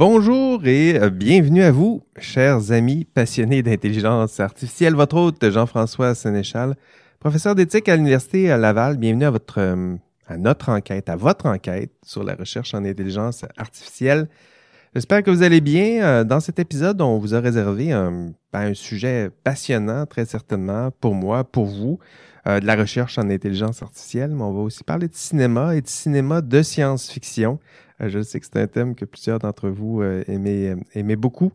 Bonjour et bienvenue à vous, chers amis passionnés d'intelligence artificielle. Votre hôte, Jean-François Sénéchal, professeur d'éthique à l'Université Laval. Bienvenue à, votre, euh, à notre enquête, à votre enquête sur la recherche en intelligence artificielle. J'espère que vous allez bien. Euh, dans cet épisode, on vous a réservé un, ben, un sujet passionnant, très certainement, pour moi, pour vous, de la recherche en intelligence artificielle, mais on va aussi parler de cinéma et de cinéma de science-fiction. Euh, je sais que c'est un thème que plusieurs d'entre vous euh, aimaient, euh, beaucoup.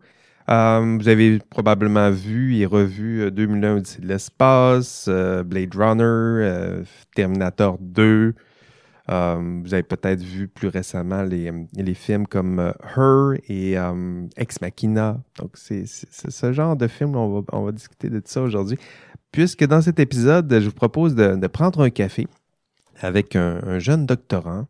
vous avez probablement vu et revu 2001 Odyssée de l'espace, Blade Runner, Terminator 2. Vous avez peut-être vu plus récemment les, films comme Her et Ex Machina. Donc, c'est ce genre de film, on va, on va discuter de ça aujourd'hui. Puisque dans cet épisode, je vous propose de, prendre un café avec un jeune doctorant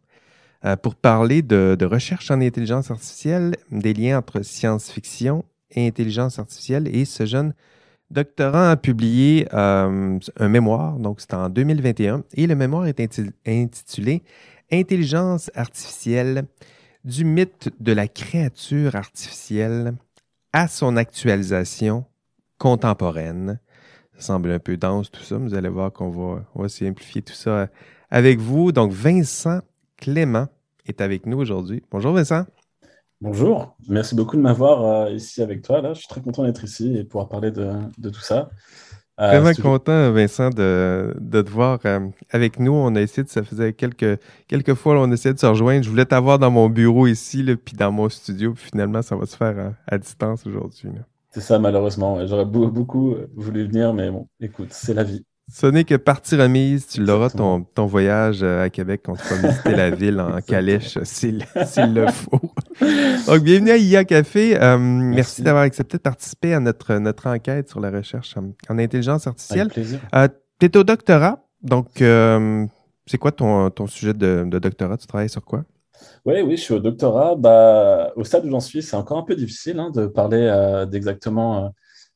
euh, pour parler de, recherche en intelligence artificielle, des liens entre science-fiction et intelligence artificielle. Et ce jeune a publié euh, un mémoire, donc c'est en 2021, et le mémoire est intitulé Intelligence artificielle du mythe de la créature artificielle à son actualisation contemporaine. Ça semble un peu dense tout ça, mais vous allez voir qu'on va, va simplifier tout ça avec vous. Donc, Vincent Clément est avec nous aujourd'hui. Bonjour Vincent. Bonjour, merci beaucoup de m'avoir euh, ici avec toi. Là. Je suis très content d'être ici et pouvoir parler de, tout ça. Euh, Vraiment content, Vincent, de, te voir euh, avec nous. On a essayé, de, ça faisait quelques, quelques fois, on essayait de se rejoindre. Je voulais t'avoir dans mon bureau ici, là, puis dans mon studio. Puis finalement, ça va se faire à, distance aujourd'hui. C'est ça, malheureusement. J'aurais beaucoup voulu venir, mais bon, écoute, c'est la vie. Ce n'est que partie remise, tu l'auras ton, ton, voyage euh, à Québec quand tu vas visiter la ville en calèche s'il le faut. Donc, bienvenue à IA Café. Euh, merci, d'avoir accepté de participer à notre, notre enquête sur la recherche en, intelligence artificielle. Avec plaisir. Euh, tu es au doctorat, donc euh, c'est quoi ton, ton sujet de, de, doctorat? Tu travailles sur quoi? Oui, oui, je suis au doctorat. Bah, au stade où j'en suis, c'est encore un peu difficile hein, de parler d'exactement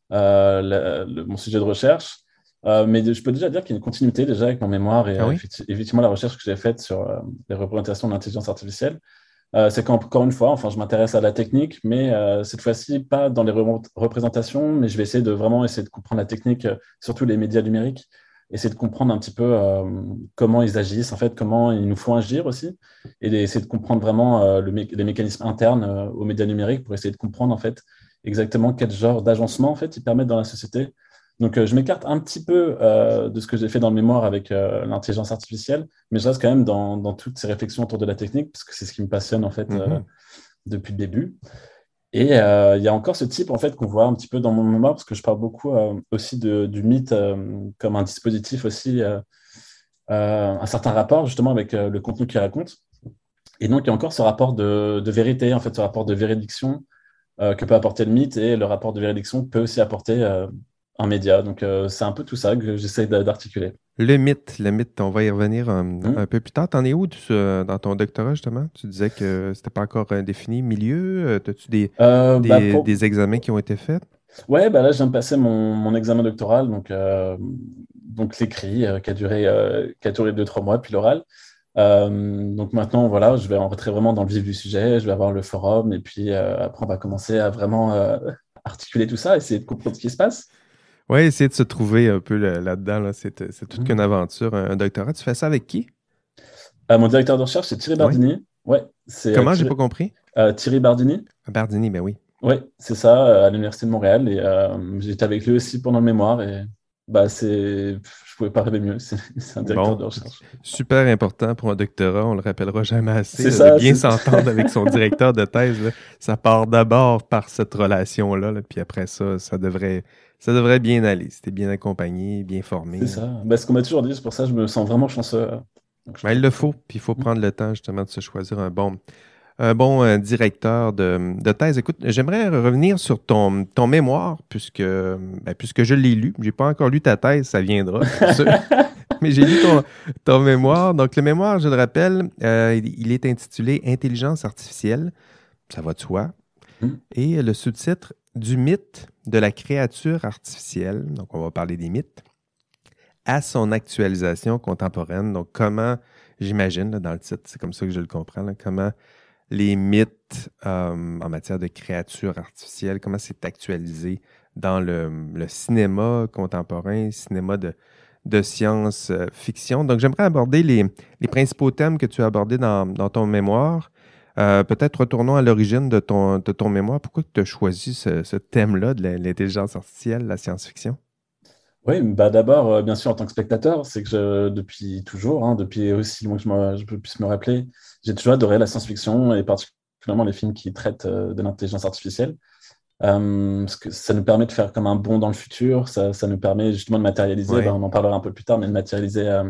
mon sujet de recherche. Euh, mais je peux déjà dire qu'il y a une continuité déjà avec mon mémoire et ah effectivement la recherche que j'ai faite sur euh, les représentations de l'intelligence artificielle. Euh, c'est qu'encore une fois, enfin, je m'intéresse à la technique, mais cette fois-ci pas dans les représentations, mais je vais essayer de vraiment essayer de comprendre la technique, surtout les médias numériques, essayer de comprendre un petit peu comment ils agissent, en fait, comment ils nous font agir aussi, et essayer de comprendre vraiment les mécanismes internes aux médias numériques pour essayer de comprendre en fait exactement quel genre d'agencement en fait ils permettent dans la société donc, euh, je m'écarte un petit peu euh, de ce que j'ai fait dans le mémoire avec euh, l'intelligence artificielle, mais je reste quand même dans, toutes ces réflexions autour de la technique, parce que c'est ce qui me passionne en fait mm-hmm. depuis le début. Et il y a encore ce type en fait qu'on voit un petit peu dans mon mémoire, parce que je parle beaucoup aussi du mythe comme un dispositif aussi, un certain rapport justement avec le contenu qu'il raconte. Et donc, il y a encore ce rapport de, de vérité, en fait, ce rapport de véridiction que peut apporter le mythe, et le rapport de véridiction peut aussi apporter un média. Donc, euh, c'est un peu tout ça que j'essaie d'articuler. Le mythe, le mythe, on va y revenir un, mmh. peu plus tard. T'en es où dans ton doctorat, justement? Tu disais que c'était pas encore défini. Milieu? Euh, as-tu des, euh, bah, des, examens qui ont été faits? Ouais, bah là, je viens de passer mon, mon examen doctoral, donc, donc l'écrit, qui a duré qui a duré deux, trois mois, puis l'oral. donc maintenant, voilà, je vais rentrer vraiment dans le vif du sujet, je vais avoir le forum, et puis après, on va commencer à vraiment articuler tout ça, essayer de comprendre ce qui se passe. Oui, essayer de se trouver un peu là-dedans. Là, c'est, toute qu'une mm. aventure, un, doctorat. Tu fais ça avec qui? Euh, mon directeur de recherche, c'est Thierry Bardini. Ouais. Comment? J'ai pas compris. Euh, Thierry Bardini. Bardini, ben oui. Oui, c'est ça, à l'Université de Montréal. Et j'étais avec lui aussi pendant le mémoire. Et bah, c'est... je pouvais pas rêver mieux. C'est, un directeur de recherche. Super important pour un doctorat. On le rappellera jamais assez. C'est ça, de bien s'entendre avec son directeur de thèse. Ça part d'abord par cette relation-là. Là, puis après ça, ça devrait ça devrait bien aller. C'était bien accompagné, bien formé. C'est ça. Ben, ce qu'on m'a toujours dit, c'est pour ça que je me sens vraiment chanceux. Ben, il le faut. Puis il faut mm. prendre le temps justement de se choisir un bon, un bon euh, directeur de, de, thèse. Écoute, j'aimerais revenir sur ton, ton mémoire, puisque, ben, puisque je l'ai lu. Je n'ai pas encore lu ta thèse, ça viendra. Mais j'ai lu ton, ton, mémoire. Donc, le mémoire, je le rappelle, euh, il est intitulé Intelligence artificielle. Ça va de soi. Mm. Et le sous-titre Du mythe de la créature artificielle, donc on va parler des mythes, à son actualisation contemporaine. Donc, comment, j'imagine, dans le titre, c'est comme ça que je le comprends, comment les mythes euh, en matière de créatures artificielles, comment c'est actualisé dans le, cinéma contemporain, cinéma de, de science-fiction. Donc, j'aimerais aborder les, principaux thèmes que tu as abordés dans, ton mémoire. Euh, peut-être retournons à l'origine de ton, de ton mémoire. Pourquoi tu as choisi ce, ce thème-là de l'intelligence artificielle, la science-fiction? Oui, bah d'abord, euh, bien sûr, en tant que spectateur, c'est que je, depuis toujours, hein, depuis aussi loin que je, puisse me rappeler, j'ai toujours adoré la science-fiction et particulièrement les films qui traitent euh, de l'intelligence artificielle. Euh, parce que ça nous permet de faire comme un bond dans le futur, ça, ça nous permet justement de matérialiser, bah, on en parlera un peu plus tard, mais de matérialiser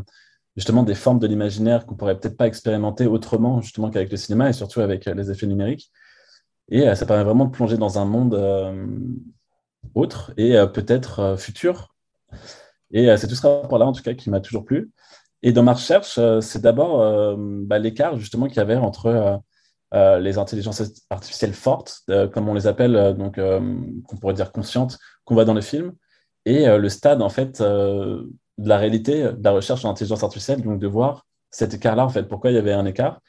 justement des formes de l'imaginaire qu'on pourrait peut-être pas expérimenter autrement justement qu'avec le cinéma et surtout avec les effets numériques. Et ça permet vraiment de plonger dans un monde autre et peut-être futur et euh, c'est tout ce rapport-là, en tout cas, qui m'a toujours plu. Et dans ma recherche, euh, c'est d'abord euh, bah, l'écart justement qu'il y avait entre les intelligences artificielles fortes, comme on les appelle, donc qu'on pourrait dire conscientes, qu'on voit dans le film, et le stade en fait de la réalité de la recherche en intelligence artificielle, donc de voir cet écart-là en fait, pourquoi il y avait un écart?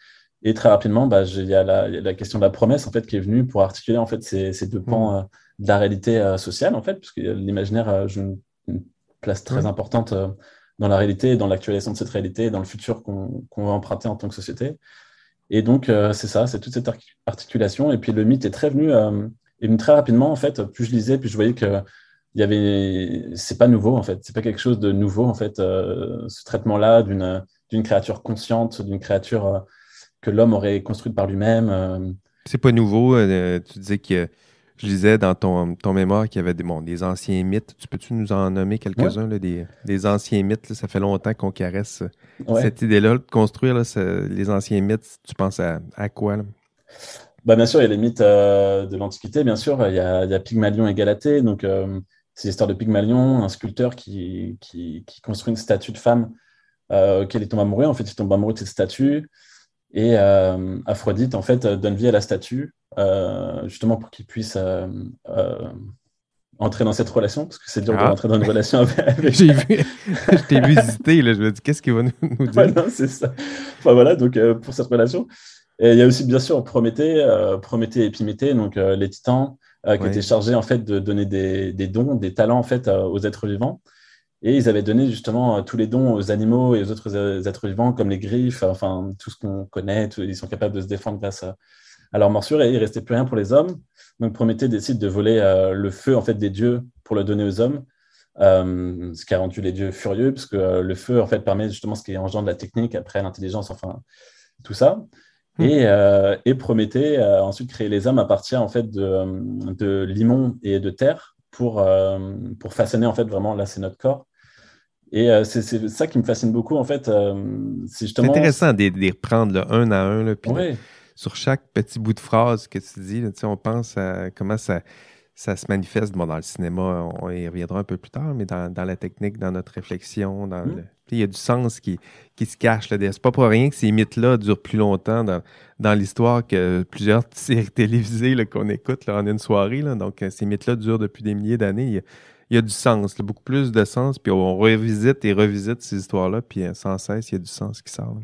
Et très rapidement, bah, il y, a la, question de la promesse en fait qui est venue pour articuler en fait ces, ces deux pans mmh. de la réalité sociale en fait, puisque l'imaginaire joue une place très importante euh, dans la réalité, dans l'actualisation de cette réalité, dans le futur qu'on va emprunter en tant que société. Et donc, euh, c'est ça, c'est toute cette articulation. Et puis, le mythe est très venu, euh, est venu très rapidement, en fait. Plus je lisais, plus je voyais que il y avait, c'est pas nouveau, en fait. C'est pas quelque chose de nouveau, en fait, ce traitement-là d'une, d'une créature consciente, d'une créature que l'homme aurait construite par lui-même. C'est pas nouveau. tu disais que je disais dans ton, ton mémoire qu'il y avait des, bon, des anciens mythes. Tu peux-tu nous en nommer quelques-uns, des, des, anciens mythes? ça fait longtemps qu'on caresse cette idée-là de construire les anciens mythes. Tu penses à, à quoi? Bah, bien sûr, il y a les mythes euh, de l'Antiquité, bien sûr. Il y a, il y a Pygmalion et Galatée. Donc, euh, c'est l'histoire de Pygmalion, un sculpteur qui, qui, qui, construit une statue de femme euh, auquel il tombe amoureux. En fait, il tombe amoureux de cette statue. Et euh, Aphrodite, en fait, donne vie à la statue, euh, justement pour qu'il puisse euh, entrer dans cette relation, parce que c'est dur de ah. rentrer dans une relation avec. J'ai vu, je t'ai visité, là, je me dis, qu'est-ce qu'il va nous, dire? Ouais, c'est ça. Enfin voilà, donc pour cette relation. Et il y a aussi, bien sûr, Prométhée, Prométhée et Épiméthée, donc les titans, qui étaient chargés, en fait, de donner des, des dons, des talents, en fait, aux êtres vivants. Et ils avaient donné justement euh, tous les dons aux animaux et aux autres euh, êtres vivants, comme les griffes, enfin tout ce qu'on connaît. ils sont capables de se défendre grâce à, leur morsure et il restait plus rien pour les hommes. Donc Prométhée décide de voler euh, le feu en fait des dieux pour le donner aux hommes, ce qui a rendu les dieux furieux, parce que le feu en fait permet justement ce qui engendre la technique, après l'intelligence, enfin tout ça. Hmm. Et, et, Prométhée a ensuite créé les hommes à partir en fait de, de limon et de terre pour, pour façonner en fait vraiment là c'est notre corps et euh, c'est ça qui me fascine beaucoup, en fait. Euh, c'est justement. intéressant de les reprendre un à un. Là, puis sur chaque petit bout de phrase que tu dis, on pense à comment ça, ça se manifeste bon, dans le cinéma. On y reviendra un peu plus tard, mais dans, dans la technique, dans notre réflexion. Dans mmh. il y a du sens qui, qui se cache. C'est pas pour rien que ces mythes-là durent plus longtemps dans, dans l'histoire que plusieurs séries télévisées qu'on écoute là, en une soirée. Là. Donc, euh, ces mythes-là durent depuis des milliers d'années il y a du sens, beaucoup plus de sens, puis on revisite et revisite ces histoires-là, puis euh, sans cesse, il y a du sens qui sort.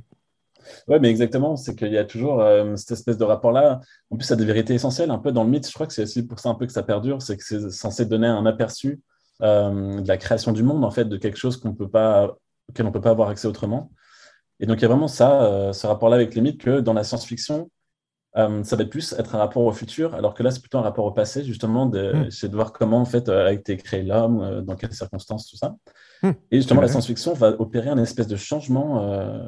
Oui, mais exactement, c'est qu'il y a toujours euh, cette espèce de rapport-là. En plus, ça a des vérités essentielles, un peu dans le mythe. Je crois que c'est aussi pour ça un peu que ça perdure, c'est que c'est censé donner un aperçu euh, de la création du monde, en fait, de quelque chose qu'on peut pas, auquel on ne peut pas avoir accès autrement. Et donc, il y a vraiment ça, ce rapport-là avec les mythes, que dans la science-fiction, euh, ça va plus être un rapport au futur, alors que là, c'est plutôt un rapport au passé, justement, de, hmm. c'est de voir comment en fait a été créé l'homme, euh, dans quelles circonstances, tout ça. Hmm. Et justement, la science-fiction va opérer un espèce de changement, euh,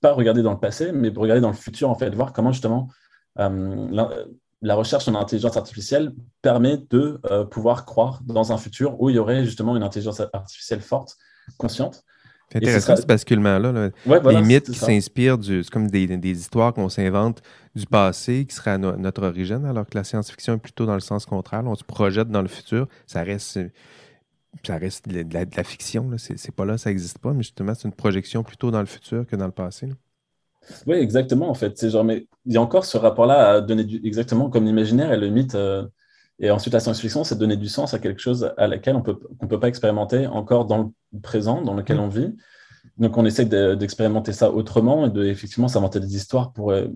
pas regarder dans le passé, mais regarder dans le futur, en fait, voir comment justement la, recherche en intelligence artificielle permet de pouvoir croire dans un futur où il y aurait justement une intelligence artificielle forte, consciente, c'est intéressant ce basculement-là. les mythes qui s'inspirent du. C'est comme des, histoires qu'on s'invente du passé qui à notre origine, alors que la science-fiction est plutôt dans le sens contraire. on se projette dans le futur. Ça reste. Ça reste de la, fiction. C'est pas là, ça n'existe pas, mais justement, c'est une projection plutôt dans le futur que dans le passé. Oui, exactement, en fait. Genre, mais il y a encore ce rapport-là à donner exactement comme l'imaginaire et le mythe. Euh, Et ensuite, la science-fiction, c'est donner du sens à quelque chose à laquelle on peut, ne peut pas expérimenter encore dans le présent, dans lequel on vit. Donc, on essaie d'expérimenter ça autrement et de, effectivement, s'inventer des histoires pour euh,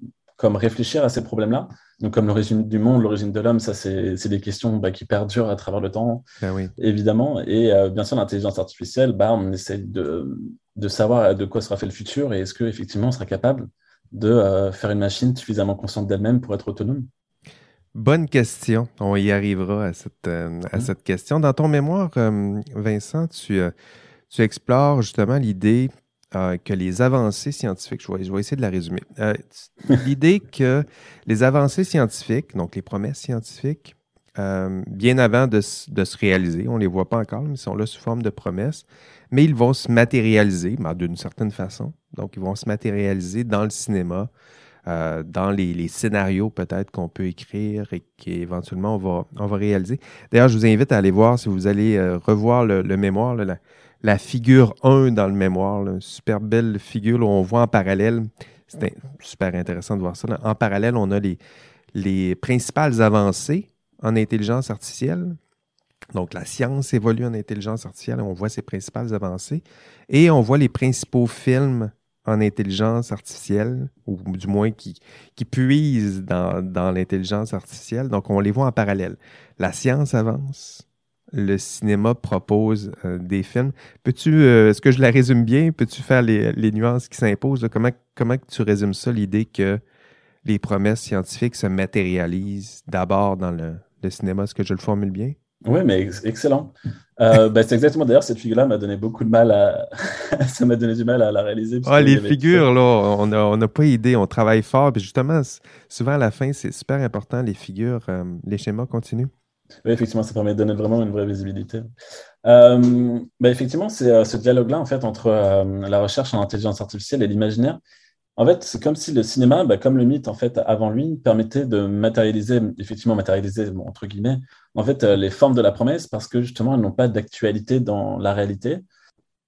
comme réfléchir à ces problèmes-là. Donc, comme l'origine du monde, l'origine de l'homme, ça, c'est des questions bah, qui perdurent à travers le temps, ben oui. évidemment. Et euh, bien sûr, l'intelligence artificielle, bah, on essaie de, de, savoir de quoi sera fait le futur et est-ce qu'effectivement, on sera capable de euh, faire une machine suffisamment consciente d'elle-même pour être autonome. Bonne question. On y arrivera à cette, à mmh. cette question. Dans ton mémoire, Vincent, tu, tu explores justement l'idée euh, que les avancées scientifiques, je vais, essayer de la résumer, euh, l'idée que les avancées scientifiques, donc les promesses scientifiques, euh, bien avant de, se réaliser, on ne les voit pas encore, mais ils sont là sous forme de promesses, mais ils vont se matérialiser ben, d'une certaine façon. Donc, ils vont se matérialiser dans le cinéma, dans les, scénarios peut-être qu'on peut écrire et qu'éventuellement on va, on va réaliser. D'ailleurs, je vous invite à aller voir, si vous allez revoir le, mémoire, figure 1 dans le mémoire. Une super belle figure où on voit en parallèle. C'est super intéressant de voir ça. En parallèle, on a les, les principales avancées en intelligence artificielle. Donc, la science évolue en intelligence artificielle. On voit ses principales avancées. Et on voit les principaux films en intelligence artificielle, ou du moins qui, qui puisent dans, dans l'intelligence artificielle. Donc, on les voit en parallèle. La science avance, le cinéma propose euh, des films. Peux-tu, euh, est-ce que je la résume bien? Peux-tu faire les, nuances qui s'imposent? Comment, comment tu résumes ça, l'idée que les promesses scientifiques se matérialisent d'abord dans le, cinéma? Est-ce que je le formule bien? Oui, mais excellent. Euh, ben, c'est exactement, d'ailleurs, cette figure-là m'a donné beaucoup de mal à... ça m'a donné du mal à la réaliser. Ah, les figures, là, on n'a on pas idée, on travaille fort. Puis justement, souvent à la fin, c'est super important, les figures, les schémas continuent. Oui, effectivement, ça permet de donner vraiment une vraie visibilité. Euh, bah, effectivement, c'est euh, ce dialogue-là en fait entre euh, la recherche en intelligence artificielle et l'imaginaire. En fait, c'est comme si le cinéma, bah, comme le mythe en fait avant lui, permettait de matérialiser, effectivement matérialiser entre guillemets, en fait les formes de la promesse parce que justement elles n'ont pas d'actualité dans la réalité.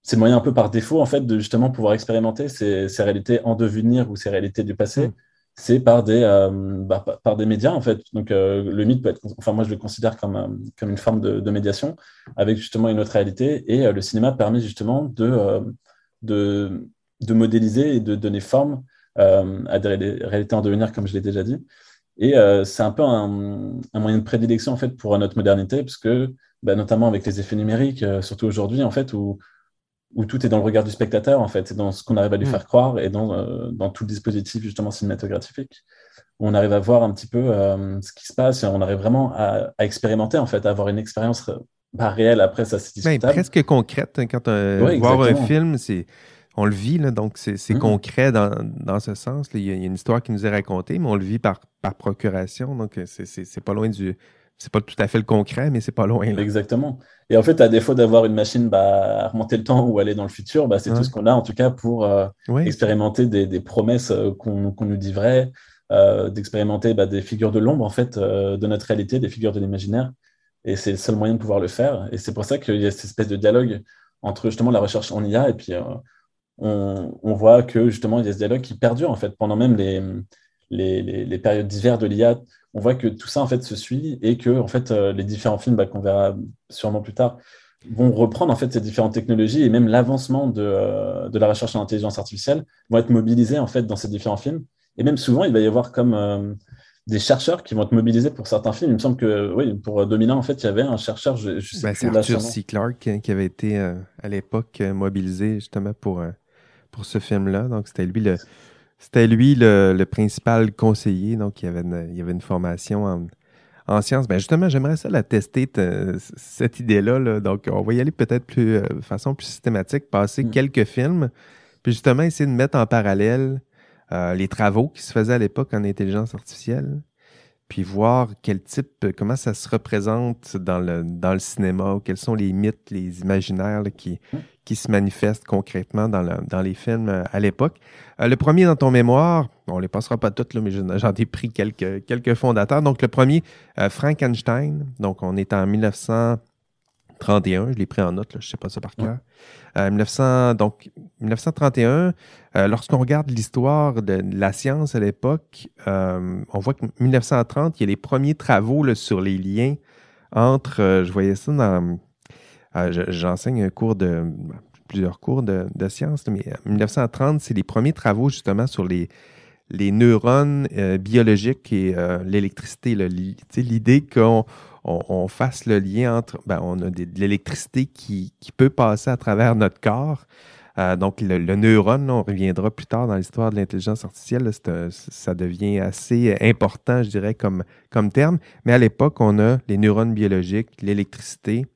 C'est le moyen un peu par défaut en fait de justement pouvoir expérimenter ces, ces réalités en devenir ou ces réalités du passé. Mm c'est par des, euh, bah, par des médias, en fait. Donc, euh, le mythe peut être, enfin, moi, je le considère comme, euh, comme une forme de, médiation avec justement une autre réalité. Et le cinéma permet justement de, de, de, modéliser et de donner forme à des réalités en devenir, comme je l'ai déjà dit. Et c'est un peu un, un, moyen de prédilection, en fait, pour notre modernité, parce que, bah, notamment avec les effets numériques, surtout aujourd'hui, en fait, où où tout est dans le regard du spectateur, en fait, c'est dans ce qu'on arrive à lui mm. faire croire et dans, euh, dans tout le dispositif justement cinématographique. Où on arrive à voir un petit peu euh, ce qui se passe et on arrive vraiment à, expérimenter, en fait, à avoir une expérience pas bah, réelle. Après, ça, c'est ben, discutable. presque concrète. Hein, quand on euh, voir un film, c'est on le vit, là, donc c'est mm-hmm. concret dans, dans, ce sens. Il y, a une histoire qui nous est racontée, mais on le vit par, par procuration, donc c'est pas loin du, c'est pas tout à fait le concret, mais c'est pas loin. Exactement. Et en fait, à défaut d'avoir une machine bah, à remonter le temps ou aller dans le futur, bah, c'est tout ce qu'on a en tout cas pour euh, expérimenter des, promesses euh, qu'on nous dit vraies, euh, d'expérimenter bah, des figures de l'ombre en fait de notre réalité, des figures de l'imaginaire. Et c'est le seul moyen de pouvoir le faire. Et c'est pour ça qu'il y a cette espèce de dialogue entre justement la recherche en IA et puis on, on, voit que justement il y a ce dialogue qui perdure en fait pendant même les, les, les, les périodes d'hiver de l'IA on voit que tout ça en fait se suit et que en fait euh, les différents films bah, qu'on verra sûrement plus tard vont reprendre en fait ces différentes technologies et même l'avancement de, euh, la recherche en intelligence artificielle vont être mobilisés en fait dans ces différents films et même souvent il va y avoir comme euh, des chercheurs qui vont être mobilisés pour certains films. Il me semble que oui, pour 2001, en fait, il y avait un chercheur, je, sais ben, C'est Arthur C. Clarke qui avait été à l'époque mobilisé justement pour, pour ce film-là. Donc, c'était lui le, c'était lui le, principal conseiller, donc il y avait une, il y avait une formation en, en sciences. Ben justement, j'aimerais ça la tester, cette idée-là. Donc, on va y aller peut-être plus, euh, de façon plus systématique, passer mm. quelques films, puis justement essayer de mettre en parallèle euh, les travaux qui se faisaient à l'époque en intelligence artificielle, puis voir quel type, comment ça se représente dans le, dans le cinéma, quels sont les mythes, les imaginaires qui, mm. Qui se manifestent concrètement dans, dans les films euh, à l'époque. Euh, le premier dans ton mémoire, on ne les passera pas toutes, là, mais j'en ai pris quelques, quelques fondateurs. Donc le premier, euh, Frankenstein, donc on est en 1939, 31, je l'ai pris en note, je ne sais pas ça par cœur. 1900, donc, 1931, lorsqu'on regarde l'histoire de, la science à l'époque, on voit que 1930, il y a les premiers travaux sur les liens entre, je voyais ça dans, j'enseigne un cours de, plusieurs cours de, de sciences, mais 1930, c'est les premiers travaux justement sur les, les neurones euh, biologiques et euh, l'électricité. L'idée qu'on on, fasse le lien entre, ben, on a de l'électricité qui, qui, peut passer à travers notre corps. Euh, donc, le, neurone, on reviendra plus tard dans l'histoire de l'intelligence artificielle, ça devient assez important, je dirais, comme, comme terme. Mais à l'époque, on a les neurones biologiques, l'électricité.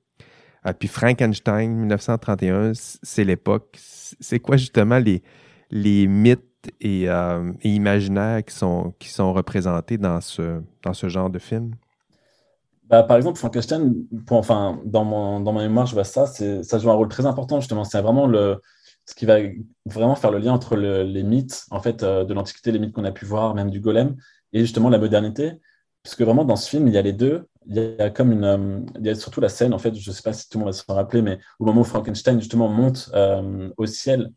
Puis Frankenstein, 1931, c'est l'époque. C'est quoi justement les, les mythes euh, et, imaginaires qui sont, qui sont représentés dans ce, dans ce genre de film? Bah, par exemple, Frankenstein, enfin, dans, mon, dans ma mémoire, je vois ça, ça joue un rôle très important, justement. C'est vraiment le, ce qui va vraiment faire le lien entre les mythes en fait, euh, de l'Antiquité, les mythes qu'on a pu voir, même du golem, et justement la modernité. Puisque vraiment, dans ce film, il y a les deux. Il y a comme une. Euh, il y a surtout la scène, en fait, je ne sais pas si tout le monde va se rappeler, mais au moment où Frankenstein, justement, monte au ciel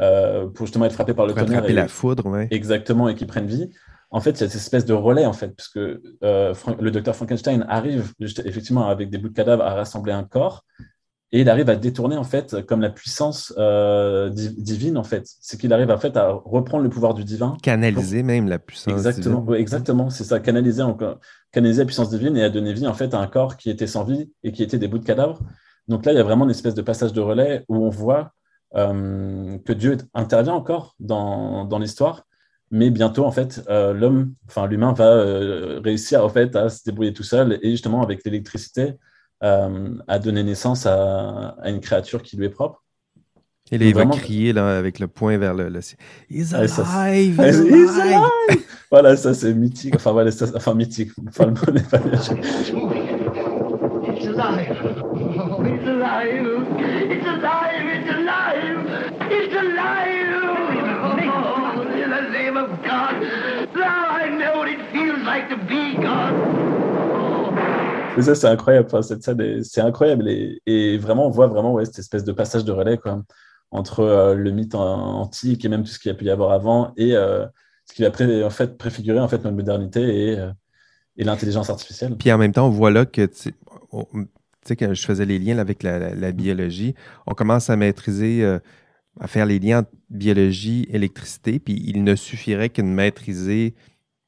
euh, pour justement être frappé par le tonnerre. et la foudre, ouais. Exactement, et qui prennent vie. En fait, il y a cette espèce de relais, en fait, puisque euh, le docteur Frankenstein arrive effectivement avec des bouts de cadavres à rassembler un corps, et il arrive à détourner, en fait, comme la puissance euh, divine, en fait. C'est qu'il arrive, en fait, à reprendre le pouvoir du divin. Canaliser même la puissance exactement, divine. exactement, c'est ça, canaliser, canaliser la puissance divine et à donner vie, en fait, à un corps qui était sans vie et qui était des bouts de cadavres. Donc là, il y a vraiment une espèce de passage de relais où on voit euh, que Dieu intervient encore dans, dans l'histoire, mais bientôt, en fait, euh, l'homme, enfin l'humain va réussir en fait, à se débrouiller tout seul et justement avec l'électricité à donner naissance à, à, une créature qui lui est propre. Et là, il va crier là, avec le poing vers le, ciel. He's alive! He's alive! voilà, ça c'est mythique. Enfin, voilà, ça, enfin mythique. Enfin, le mot n'est pas It's alive! It's alive! It's alive! It's alive! It's alive! Oh, in the name of God! Now I know what it feels like to be God! Ça, c'est incroyable. C'est incroyable. Et, vraiment, on voit vraiment cette espèce de passage de relais entre euh, le mythe antique et même tout ce qu'il y a pu y avoir avant et euh, ce qui va en fait, préfigurer en fait, notre modernité et, euh, et l'intelligence artificielle. Puis en même temps, on voit là que sais, quand je faisais les liens avec la, biologie, on commence à maîtriser, à faire les liens biologie, électricité, puis il ne suffirait que de maîtriser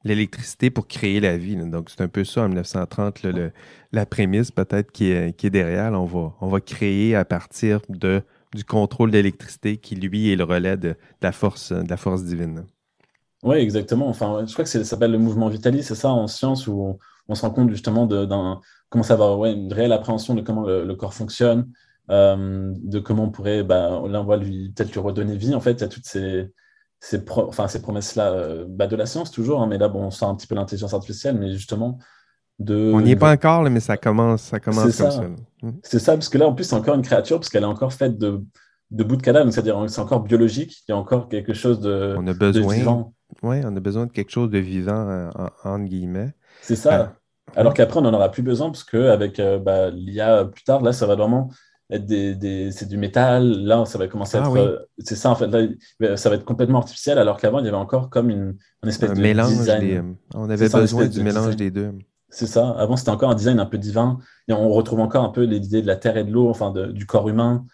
l'électricité pour créer la vie. Donc, c'est un peu ça, en 1930, la prémisse peut-être qui est, qui est derrière. on, va, on va créer à partir de, du contrôle d'électricité qui, lui, est le relais de, la, force, de la force divine. Oui, exactement. Enfin, je crois que ça s'appelle le mouvement Vitalis, c'est ça, en science, où on, se rend compte justement d'un comment ça va, ouais, une réelle appréhension de comment le, corps fonctionne, euh, de comment on pourrait, bah, là on peut-être lui redonner vie. En fait, il y a toutes ces, ces, enfin, ces promesses-là euh, bah, de la science toujours, hein, mais là bon, on sent un petit peu l'intelligence artificielle, mais justement de. On n'y est pas encore, mais ça commence, ça commence comme ça. Mmh. C'est ça, parce que là en plus c'est encore une créature, parce qu'elle est encore faite de, de bouts de cadavre, c'est-à-dire c'est encore biologique, il y a encore quelque chose de, on a besoin, Oui, on a besoin de quelque chose de vivant, entre guillemets. C'est ça. Alors qu'après, on n'en aura plus besoin parce qu'avec euh, bah, l'IA plus tard, là, ça va vraiment des, c'est du métal. Là, ça va commencer à ah être. Euh, c'est ça, en fait. Là, ça va être complètement artificiel, alors qu'avant, il y avait encore comme une, espèce de mélange design. Des, on avait besoin du mélange des deux. C'est ça. Avant, c'était encore un design un peu divin. Et on retrouve encore un peu les idées de la terre et de l'eau, enfin, du corps humain.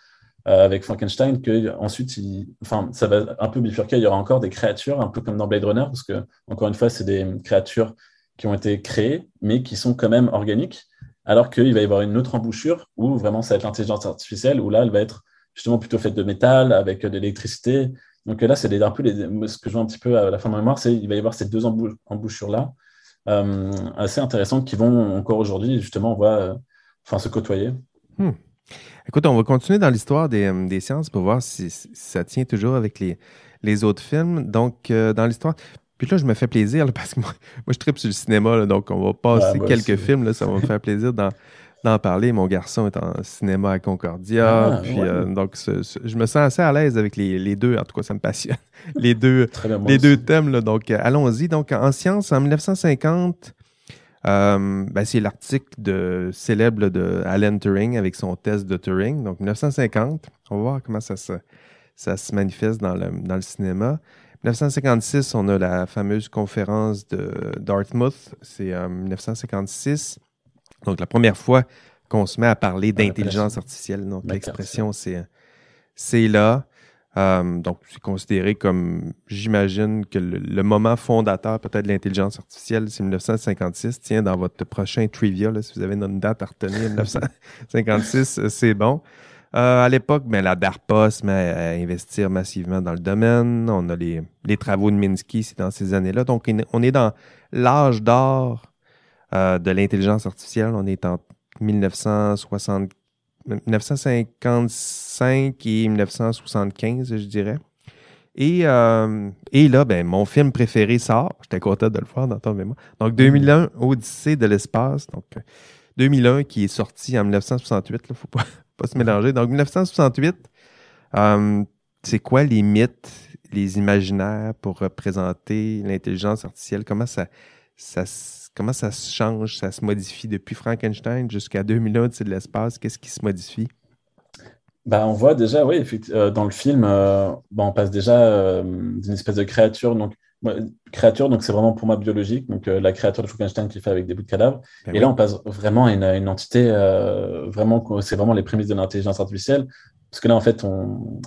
Euh, avec Frankenstein, que ensuite, enfin, ça va un peu bifurquer. Il y aura encore des créatures, un peu comme dans Blade Runner, parce que encore une fois, c'est des créatures qui ont été créés, mais qui sont quand même organiques, alors qu'il va y avoir une autre embouchure où vraiment ça va être l'intelligence artificielle, où là, elle va être justement plutôt faite de métal, avec de l'électricité. Donc là, c'est un peu les, ce que je vois un petit peu à la fin de ma mémoire, c'est qu'il va y avoir ces deux embouchures-là, euh, assez intéressantes, qui vont encore aujourd'hui, justement, on euh, enfin, se côtoyer. Hmm. Écoute, on va continuer dans l'histoire des, euh, sciences pour voir si, ça tient toujours avec les autres films. Donc, dans l'histoire, puis là, je me fais plaisir parce que moi, je tripe sur le cinéma, donc on va passer quelques films, là, ça va me faire plaisir d'en parler. Mon garçon est en cinéma à Concordia. Ah, puis, euh, donc, je me sens assez à l'aise avec les, deux. En tout cas, ça me passionne. les deux, les deux thèmes. Là, donc, euh, allons-y. Donc, en sciences, en 1950, Euh, ben, c'est l'article de, célèbre de Alan Turing avec son test de Turing, donc 1950. On va voir comment ça se, ça se manifeste dans le, dans le cinéma. 1956, on a la fameuse conférence de Dartmouth, c'est en 1956. Donc la première fois qu'on se met à parler d'intelligence artificielle. Donc l'expression, c'est, c'est là. Euh, donc, c'est considéré comme, j'imagine que le, moment fondateur peut-être de l'intelligence artificielle, c'est 1956. Tiens, dans votre prochain trivia, si vous avez une date à retenir, 1956, c'est bon. Euh, à l'époque, ben, la DARPA se met à investir massivement dans le domaine. On a les, les travaux de Minsky, c'est dans ces années-là. Donc, on est dans l'âge d'or euh, de l'intelligence artificielle. On est en 1960 1955 et 1975, je dirais. Et, euh, et là, ben, mon film préféré sort. J'étais content de le voir dans ton mémoire. Donc, 2001, Odyssée de l'espace. Donc, 2001 qui est sorti en 1968. Il ne faut pas, se mélanger. Donc, 1968, euh, c'est quoi les mythes, les imaginaires pour représenter l'intelligence artificielle? Comment ça, comment ça se change, ça se modifie depuis Frankenstein jusqu'à 2001, c'est de l'espace, qu'est-ce qui se modifie? Bah, on voit déjà, oui, euh, dans le film, euh, on passe déjà euh, d'une espèce de créature, donc créature, donc c'est vraiment pour moi biologique, donc la créature de Frankenstein qui fait avec des bouts de cadavres. Ben et là, on passe vraiment à une, entité, vraiment, c'est vraiment les prémices de l'intelligence artificielle, parce que là, en fait,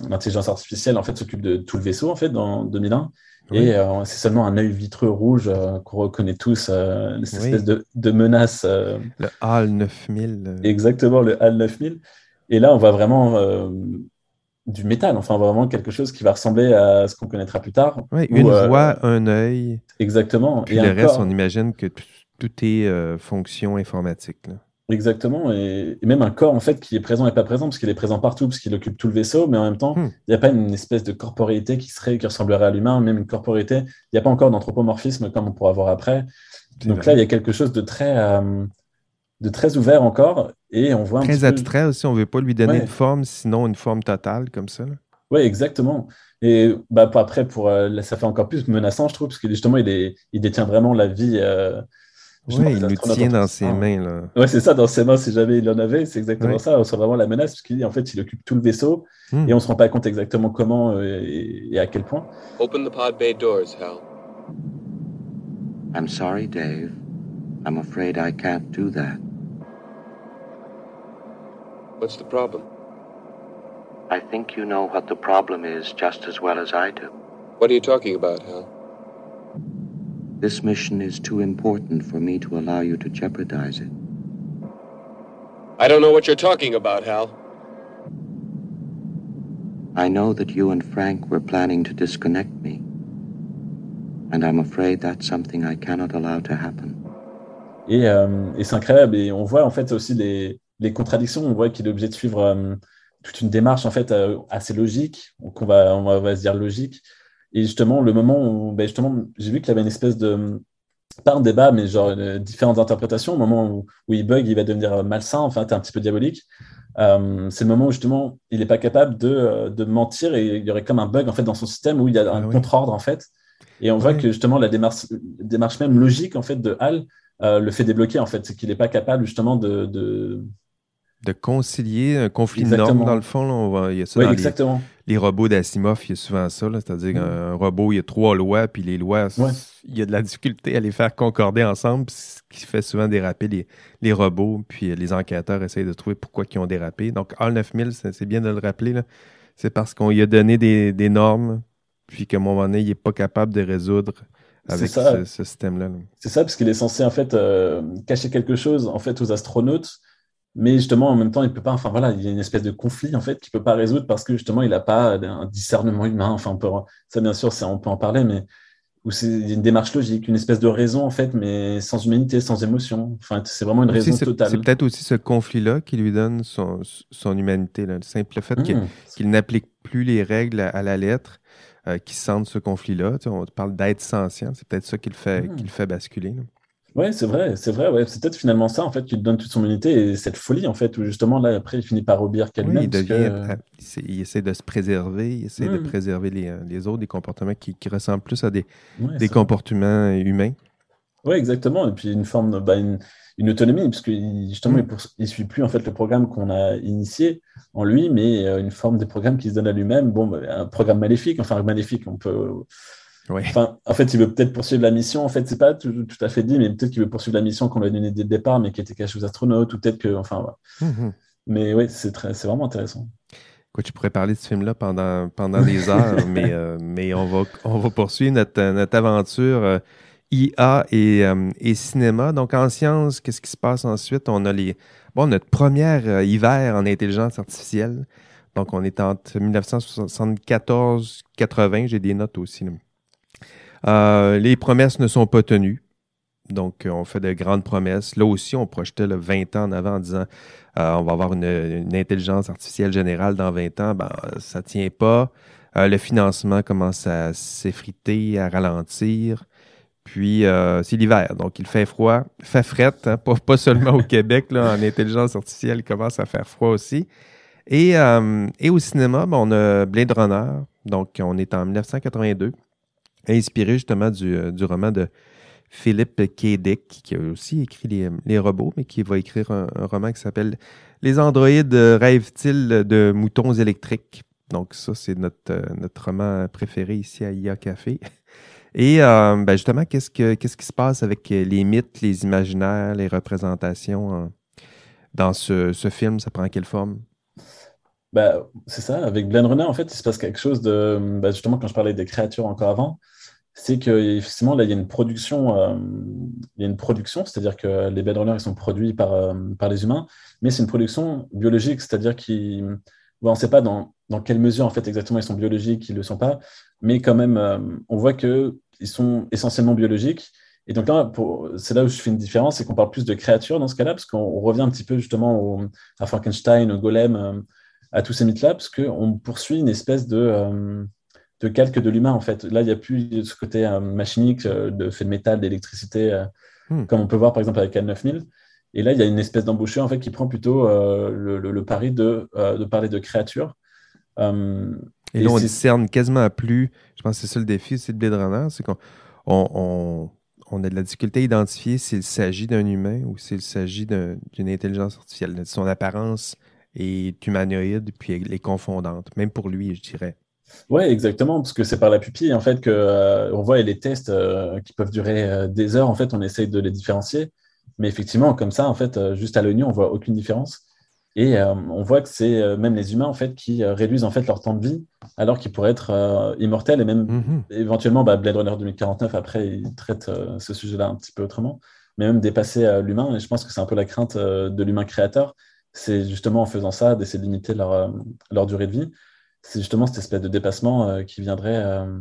l'intelligence artificielle en fait s'occupe de tout le vaisseau en fait dans 2001. Et euh, c'est seulement un œil vitreux rouge euh, qu'on reconnaît tous, euh, cette espèce de, de menace. le HAL 9000. Exactement, le HAL 9000. Et là, on voit vraiment du métal, enfin vraiment quelque chose qui va ressembler à ce qu'on connaîtra plus tard. Une voix, un œil. Exactement. Puis et le reste, on imagine que tout est fonction informatique. Là. Exactement, et, même un corps en fait qui est présent et pas présent, parce qu'il est présent partout, parce qu'il occupe tout le vaisseau, mais en même temps, hmm. il n'y a pas une espèce de corporéité qui serait, qui ressemblerait à l'humain, même une corporéité. Il n'y a pas encore d'anthropomorphisme comme on pourra voir après. Donc là, il y a quelque chose de très, euh, de très ouvert encore, et on voit un très abstrait aussi. On ne veut pas lui donner une forme, sinon une forme totale comme ça. Oui, exactement. Et bah, après, pour, euh, ça fait encore plus menaçant, je trouve, parce que justement, il, est, il détient vraiment la vie. Euh, oui, il nous tient dans ses mains. Là. Ouais, c'est ça, dans ses mains, si jamais il en avait, c'est exactement ça. On sent vraiment la menace, parce qu'il en fait, il occupe tout le vaisseau hmm. et on ne se rend pas compte exactement comment euh, et, à quel point. Open the pod bay doors, Hal. I'm sorry, Dave. I'm afraid I can't do that. What's the problem? I think you know what the problem is just as well as I do. What are you talking about, Hal? This mission is too important for me to allow you to jeopardize it. I don't know what you're talking about, Hal. I know that you and Frank were planning to disconnect me. And I'm afraid that's something I cannot allow to happen. Et, euh, et c'est incroyable. Et on voit en fait aussi les, les contradictions. On voit qu'il est obligé de suivre euh, toute une démarche en fait euh, assez logique, qu'on va, on va, on va se dire logique, et justement, le moment où ben justement, j'ai vu qu'il y avait une espèce de, pas un débat, mais genre euh, différentes interprétations, au moment où, où, il bug, il va devenir malsain, enfin, un petit peu diabolique. Euh, c'est le moment où justement, il n'est pas capable de, euh, de, mentir et il y aurait comme un bug en fait dans son système où il y a un ah contre-ordre en fait. Et on voit que justement la démarche, démarche même logique en fait de Hal le fait débloquer en fait, c'est qu'il n'est pas capable justement de, de de concilier un conflit de normes, dans le fond. on va, il y a ça dans exactement. Les, robots d'Asimov, il y a souvent ça. C'est-à-dire qu'un robot, il y a trois lois, puis les lois, il y a de la difficulté à les faire concorder ensemble, ce qui fait souvent déraper les, les robots, puis les enquêteurs essayent de trouver pourquoi ils ont dérapé. Donc, HAL 9000, c'est bien de le rappeler, c'est parce qu'on lui a donné des, des normes, puis qu'à un moment donné, il n'est pas capable de résoudre avec ce, système-là. C'est ça, parce qu'il est censé en fait euh, cacher quelque chose en fait aux astronautes mais justement en même temps il peut pas enfin voilà il y a une espèce de conflit en fait qu'il peut pas résoudre parce que justement il n'a pas un discernement humain enfin on peut ça bien sûr ça on peut en parler mais où c'est une démarche logique une espèce de raison en fait mais sans humanité sans émotion enfin c'est vraiment une raison totale c'est peut-être aussi ce conflit là qui lui donne son, son humanité là. le simple fait mmh. qu'il n'applique plus les règles à, la lettre euh, qui sentent ce conflit là on parle d'être sentient c'est peut-être ça qui le fait mmh. qui le fait basculer oui, c'est vrai, c'est vrai. Ouais. C'est peut-être finalement ça, en fait, qui lui donne toute son unité et cette folie, en fait, où justement, là, après, il finit par obéir qu'à lui-même. il, essaie de se préserver, il essaie de mmh. préserver les, les, autres, des comportements qui, qui ressemblent plus à des, des comportements humains. Oui, exactement. Et puis une forme, bah, une, une, autonomie, parce que justement, mm. il ne suit plus en fait le programme qu'on a initié en lui, mais euh, une forme de programme qui se donne à lui-même. Bon, bah, un programme maléfique, enfin maléfique, on peut. Enfin, en fait, il veut peut-être poursuivre la mission. En fait, c'est pas tout, à fait dit, mais peut-être qu'il veut poursuivre la mission qu'on lui a donnée dès le départ, mais qui était cachée aux astronautes, ou peut-être que, enfin, mm-hmm. Mais oui, c'est vraiment intéressant. Quoi, tu pourrais parler de ce film-là pendant, pendant des heures, mais, euh, mais on, va, on va poursuivre notre, notre aventure euh, IA et, euh, et, cinéma. Donc, en sciences, qu'est-ce qui se passe ensuite? On a les, bon, notre première hiver en intelligence artificielle. Donc, on est entre 1974-80, j'ai des notes aussi. Les promesses ne sont pas tenues. Donc, on fait de grandes promesses. Là aussi, on projetait le 20 ans en avant en disant euh, on va avoir une, intelligence artificielle générale dans 20 ans. Ben, ça ne tient pas. Euh, le financement commence à s'effriter, à ralentir. Puis, euh, c'est l'hiver, donc il fait froid, fait fret, hein, pas, seulement au Québec, là, en intelligence artificielle, commence à faire froid aussi. Et, et au cinéma, ben, on a Blade Runner, donc on est en 1982, inspiré justement du, du roman de Philippe K. Qui a aussi écrit les, robots, mais qui va écrire un, roman qui s'appelle Les androïdes rêvent-ils de moutons électriques? Donc, ça, c'est notre, euh, roman préféré ici à IA Café. Et euh, ben justement, qu'est-ce, que, qu'est-ce qui se passe avec les mythes, les imaginaires, les représentations euh, dans ce, film? Ça prend quelle forme? Ben, c'est ça, avec Blade Runner, en fait, il se passe quelque chose de. Ben, justement, quand je parlais des créatures encore avant, c'est qu'effectivement, là, il y a une production, euh, il y a une production, c'est-à-dire que les Blade ils sont produits par, euh, par les humains, mais c'est une production biologique, c'est-à-dire qu'on on ne sait pas dans, dans, quelle mesure, en fait, exactement, ils sont biologiques, ils le sont pas, mais quand même, euh, on voit qu'ils sont essentiellement biologiques. Et donc là, c'est là où je fais une différence, c'est qu'on parle plus de créatures dans ce cas-là, parce qu'on revient un petit peu justement à Frankenstein, au golem, à tous ces mythes-là, parce qu'on poursuit une espèce de de calque de l'humain, en fait. Là, il n'y a plus ce côté euh, machinique, euh, de fait de métal, d'électricité, euh, hmm. comme on peut voir par exemple avec L9000. Et là, il y a une espèce d'embaucheur en fait, qui prend plutôt le, pari de, de, parler de créatures. et, là, on discerne quasiment plus. Je pense que c'est ça le défi, c'est de Blade Runner, c'est qu'on on, on, a de la difficulté à identifier s'il s'agit d'un humain ou s'il s'agit d'une intelligence artificielle. Son apparence est humanoïde puis elle est confondante, même pour lui, je dirais. Oui, exactement, parce que c'est par la pupille en fait que euh, on voit les tests euh, qui peuvent durer euh, des heures. En fait, on essaye de les différencier, mais effectivement, comme ça, en fait, juste à l'œil nu, on voit aucune différence. Et on voit que c'est même les humains en fait qui réduisent en fait leur temps de vie, alors qu'ils pourraient être immortels et même mm-hmm. éventuellement, bah, Blade Runner 2049 après, il traite ce sujet-là un petit peu autrement, mais même dépasser l'humain. Et je pense que c'est un peu la crainte de l'humain créateur. C'est justement en faisant ça d'essayer de limiter leur, leur durée de vie c'est justement cette espèce de dépassement euh, qui viendrait euh,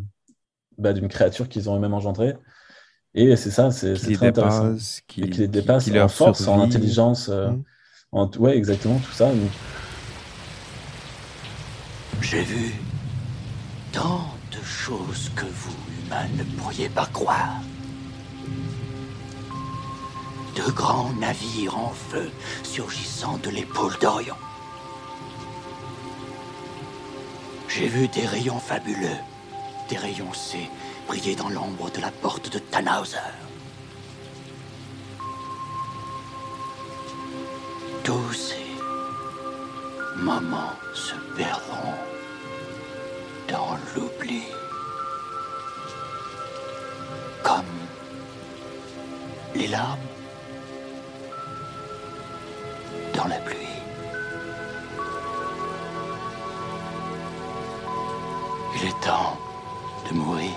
bah, d'une créature qu'ils ont eux-mêmes engendrée. Et c'est ça, c'est très intéressant. Qui, et qui les dépasse en force, en intelligence. Euh, mmh. Ouais, exactement, tout ça. J'ai vu tant de choses que vous, humains, ne pourriez pas croire. De grands navires en feu surgissant de l'épaule d'Orient. J'ai vu des rayons fabuleux, des rayons C, briller dans l'ombre de la porte de Tannhauser. Tous ces moments se perdront dans l'oubli. Comme les larmes dans la pluie. Il est temps de mourir.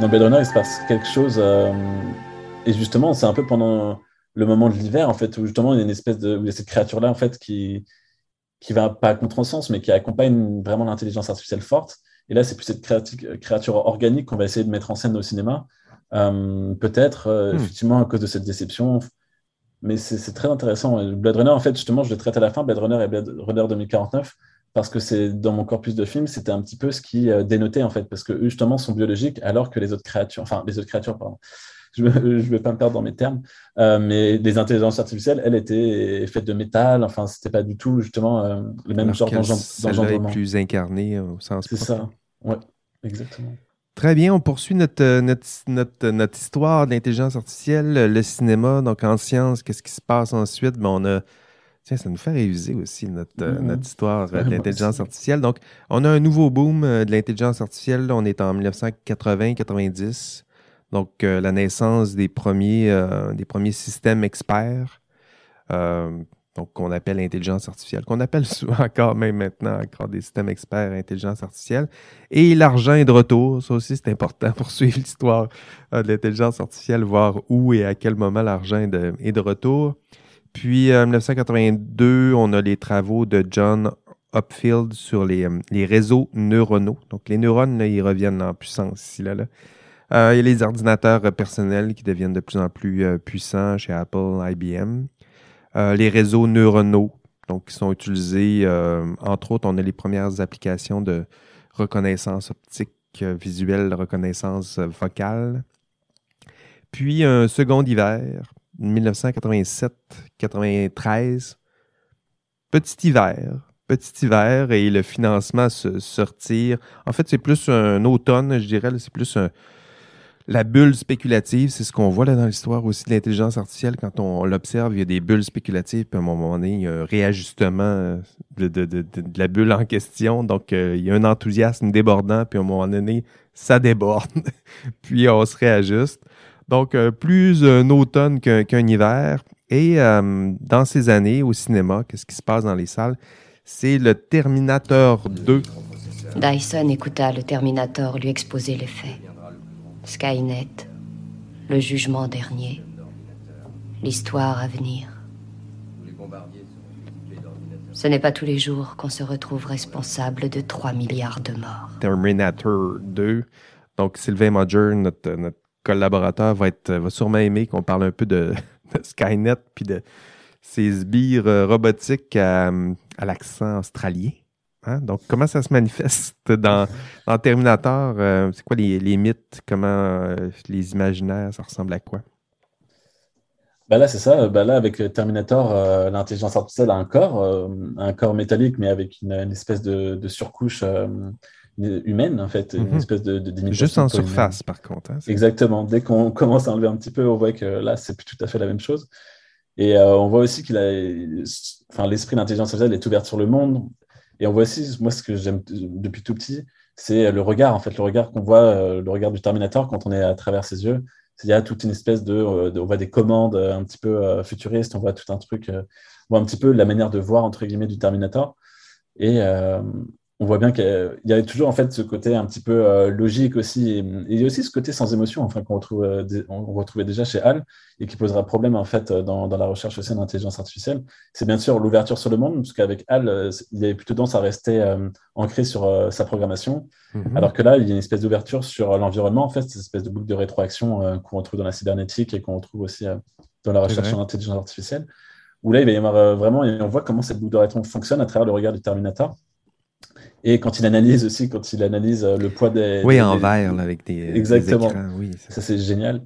Dans Blade Runner, il se passe quelque chose. Euh, et justement, c'est un peu pendant le moment de l'hiver, en fait, où justement, il y a une espèce de. cette créature-là, en fait, qui, qui va pas à contre-sens, mais qui accompagne vraiment l'intelligence artificielle forte. Et là, c'est plus cette créature organique qu'on va essayer de mettre en scène au cinéma, euh, peut-être, euh, hmm. effectivement, à cause de cette déception. Mais c'est très intéressant. Blade Runner, en fait, justement, je le traite à la fin, Blade Runner et Blade Runner 2049, parce que c'est dans mon corpus de films, c'était un petit peu ce qui euh, dénotait, en fait, parce que eux, justement, sont biologiques, alors que les autres créatures, enfin, les autres créatures, pardon, je ne vais pas me perdre dans mes termes. Euh, mais les intelligences artificielles, elles étaient faites de métal. Enfin, c'était pas du tout justement le même genre d'engendrement. plus incarné au sens C'est ça. Ouais, exactement. Très bien, on poursuit notre, notre, notre, notre histoire d'intelligence artificielle, le cinéma. Donc, en sciences, qu'est-ce qui se passe ensuite? Ben, on a Tiens, ça nous fait réviser aussi notre, euh, notre histoire euh, de l'intelligence artificielle. Donc, on a un nouveau boom euh, de l'intelligence artificielle. On est en 1980-90. Donc, la naissance des premiers, des premiers systèmes experts, donc qu'on appelle intelligence artificielle, qu'on appelle souvent encore, même maintenant, encore des systèmes experts intelligence artificielle. Et l'argent est de retour. Ça aussi, c'est important pour suivre l'histoire de l'intelligence artificielle, voir où et à quel moment l'argent est de retour. Puis en 1982, on a les travaux de John Upfield sur les, euh, réseaux neuronaux. Donc les neurones, ils reviennent en puissance ici, là. là. Euh, il y a les ordinateurs personnels qui deviennent de plus en plus euh, puissants chez Apple, IBM. Les réseaux neuronaux, donc qui sont utilisés, entre autres, on a les premières applications de reconnaissance optique visuelle, reconnaissance vocale. Puis un second hiver, 1987-93. Petit hiver. Petit hiver et le financement se, sortir. En fait, c'est plus un automne, je dirais. C'est plus la bulle spéculative. C'est ce qu'on voit là dans l'histoire aussi de l'intelligence artificielle. Quand on, l'observe, il y a des bulles spéculatives. Puis à un moment donné, il y a un réajustement de, la bulle en question. Donc, euh, il y a un enthousiasme débordant. Puis à un moment donné, ça déborde. puis on se réajuste. Donc, euh, plus un automne qu'un hiver. Et euh, dans ces années, au cinéma, qu'est-ce qui se passe dans les salles? C'est le Terminator 2. Dyson écouta le Terminator lui exposer les faits. Skynet, le jugement dernier, l'histoire à venir. Ce n'est pas tous les jours qu'on se retrouve responsable de 3 milliards de morts. Terminator 2. Donc, Sylvain Modger, notre, collaborateur va, être, va sûrement aimer qu'on parle un peu de, Skynet puis de ces sbires euh, robotiques à, l'accent australien. Hein? Donc, comment ça se manifeste dans, dans Terminator? Euh, c'est quoi les, mythes? Comment euh, les imaginaires, ça ressemble à quoi? Ben là, c'est ça. Ben là, avec Terminator, l'intelligence artificielle a un corps, un corps métallique, mais avec une, espèce de, surcouche humaine, en fait, une mhm. espèce de, de Juste en surface, par contre. Hein, Exactement. Dès qu'on commence à enlever un petit peu, on voit que là, c'est plus tout à fait la même chose. Et euh, on voit aussi qu'il a, enfin, l'esprit d'intelligence artificielle est ouvert sur le monde. Et on voit aussi, moi, ce que j'aime depuis tout petit, c'est le regard, en fait, le regard qu'on voit, euh, le regard du Terminator quand on est à travers ses yeux. Il y a toute une espèce de, euh, on voit des commandes un petit peu futuristes, on voit tout un truc, on voit un petit peu la manière de voir, entre guillemets, du Terminator. Et, on voit bien qu'il y a toujours en fait ce côté un petit peu euh, logique aussi. Et, il y a aussi ce côté sans émotion enfin, qu'on retrouve, euh, on retrouvait déjà chez Hal et qui posera problème en fait dans, la recherche aussi d'intelligence artificielle. C'est bien sûr l'ouverture sur le monde, parce qu'avec Hal, euh, il y avait plutôt tendance à rester ancré sur sa programmation, mhm. alors que là, il y a une espèce d'ouverture sur l'environnement, en fait, cette espèce de boucle de rétroaction qu'on retrouve dans la cybernétique et qu'on retrouve aussi dans la recherche en intelligence artificielle. Où là, il va y avoir vraiment, et on voit comment cette boucle de rétroaction fonctionne à travers le regard du Terminator. Et quand il analyse aussi, quand il analyse euh, le poids des. Oui, en verre, avec des. Exactement. écrans, oui, ça, c'est génial.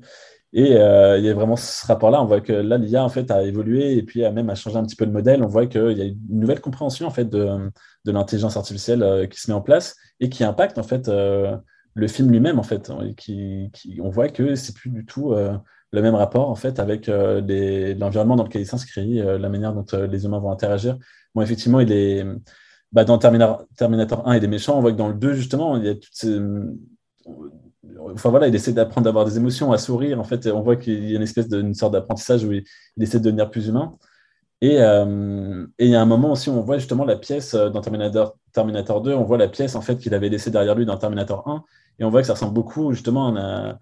Et euh, il y a vraiment ce rapport-là. On voit que là, l'IA, en fait, a évolué et puis a même a changé un petit peu de modèle. On voit qu'il y a une nouvelle compréhension, en fait, de, de l'intelligence artificielle euh, qui se met en place et qui impacte, en fait, le film lui-même, en fait. Qui, qui, on voit que c'est plus du tout le même rapport, en fait, avec l'environnement dans lequel il s'inscrit, la manière dont les humains vont interagir. Bon, effectivement, il est bah, dans Terminator, Terminator 1 et des méchants, on voit que dans le 2, justement, il y a toutes ces. Enfin voilà, il essaie d'apprendre d'avoir des émotions, à sourire. En fait, on voit qu'il y a une espèce d'une sorte d'apprentissage où il, essaie de devenir plus humain. Et, euh, et, il y a un moment aussi où on voit justement la pièce euh, dans Terminator, Terminator 2, on voit la pièce en fait qu'il avait laissée derrière lui dans Terminator 1, et on voit que ça ressemble beaucoup justement à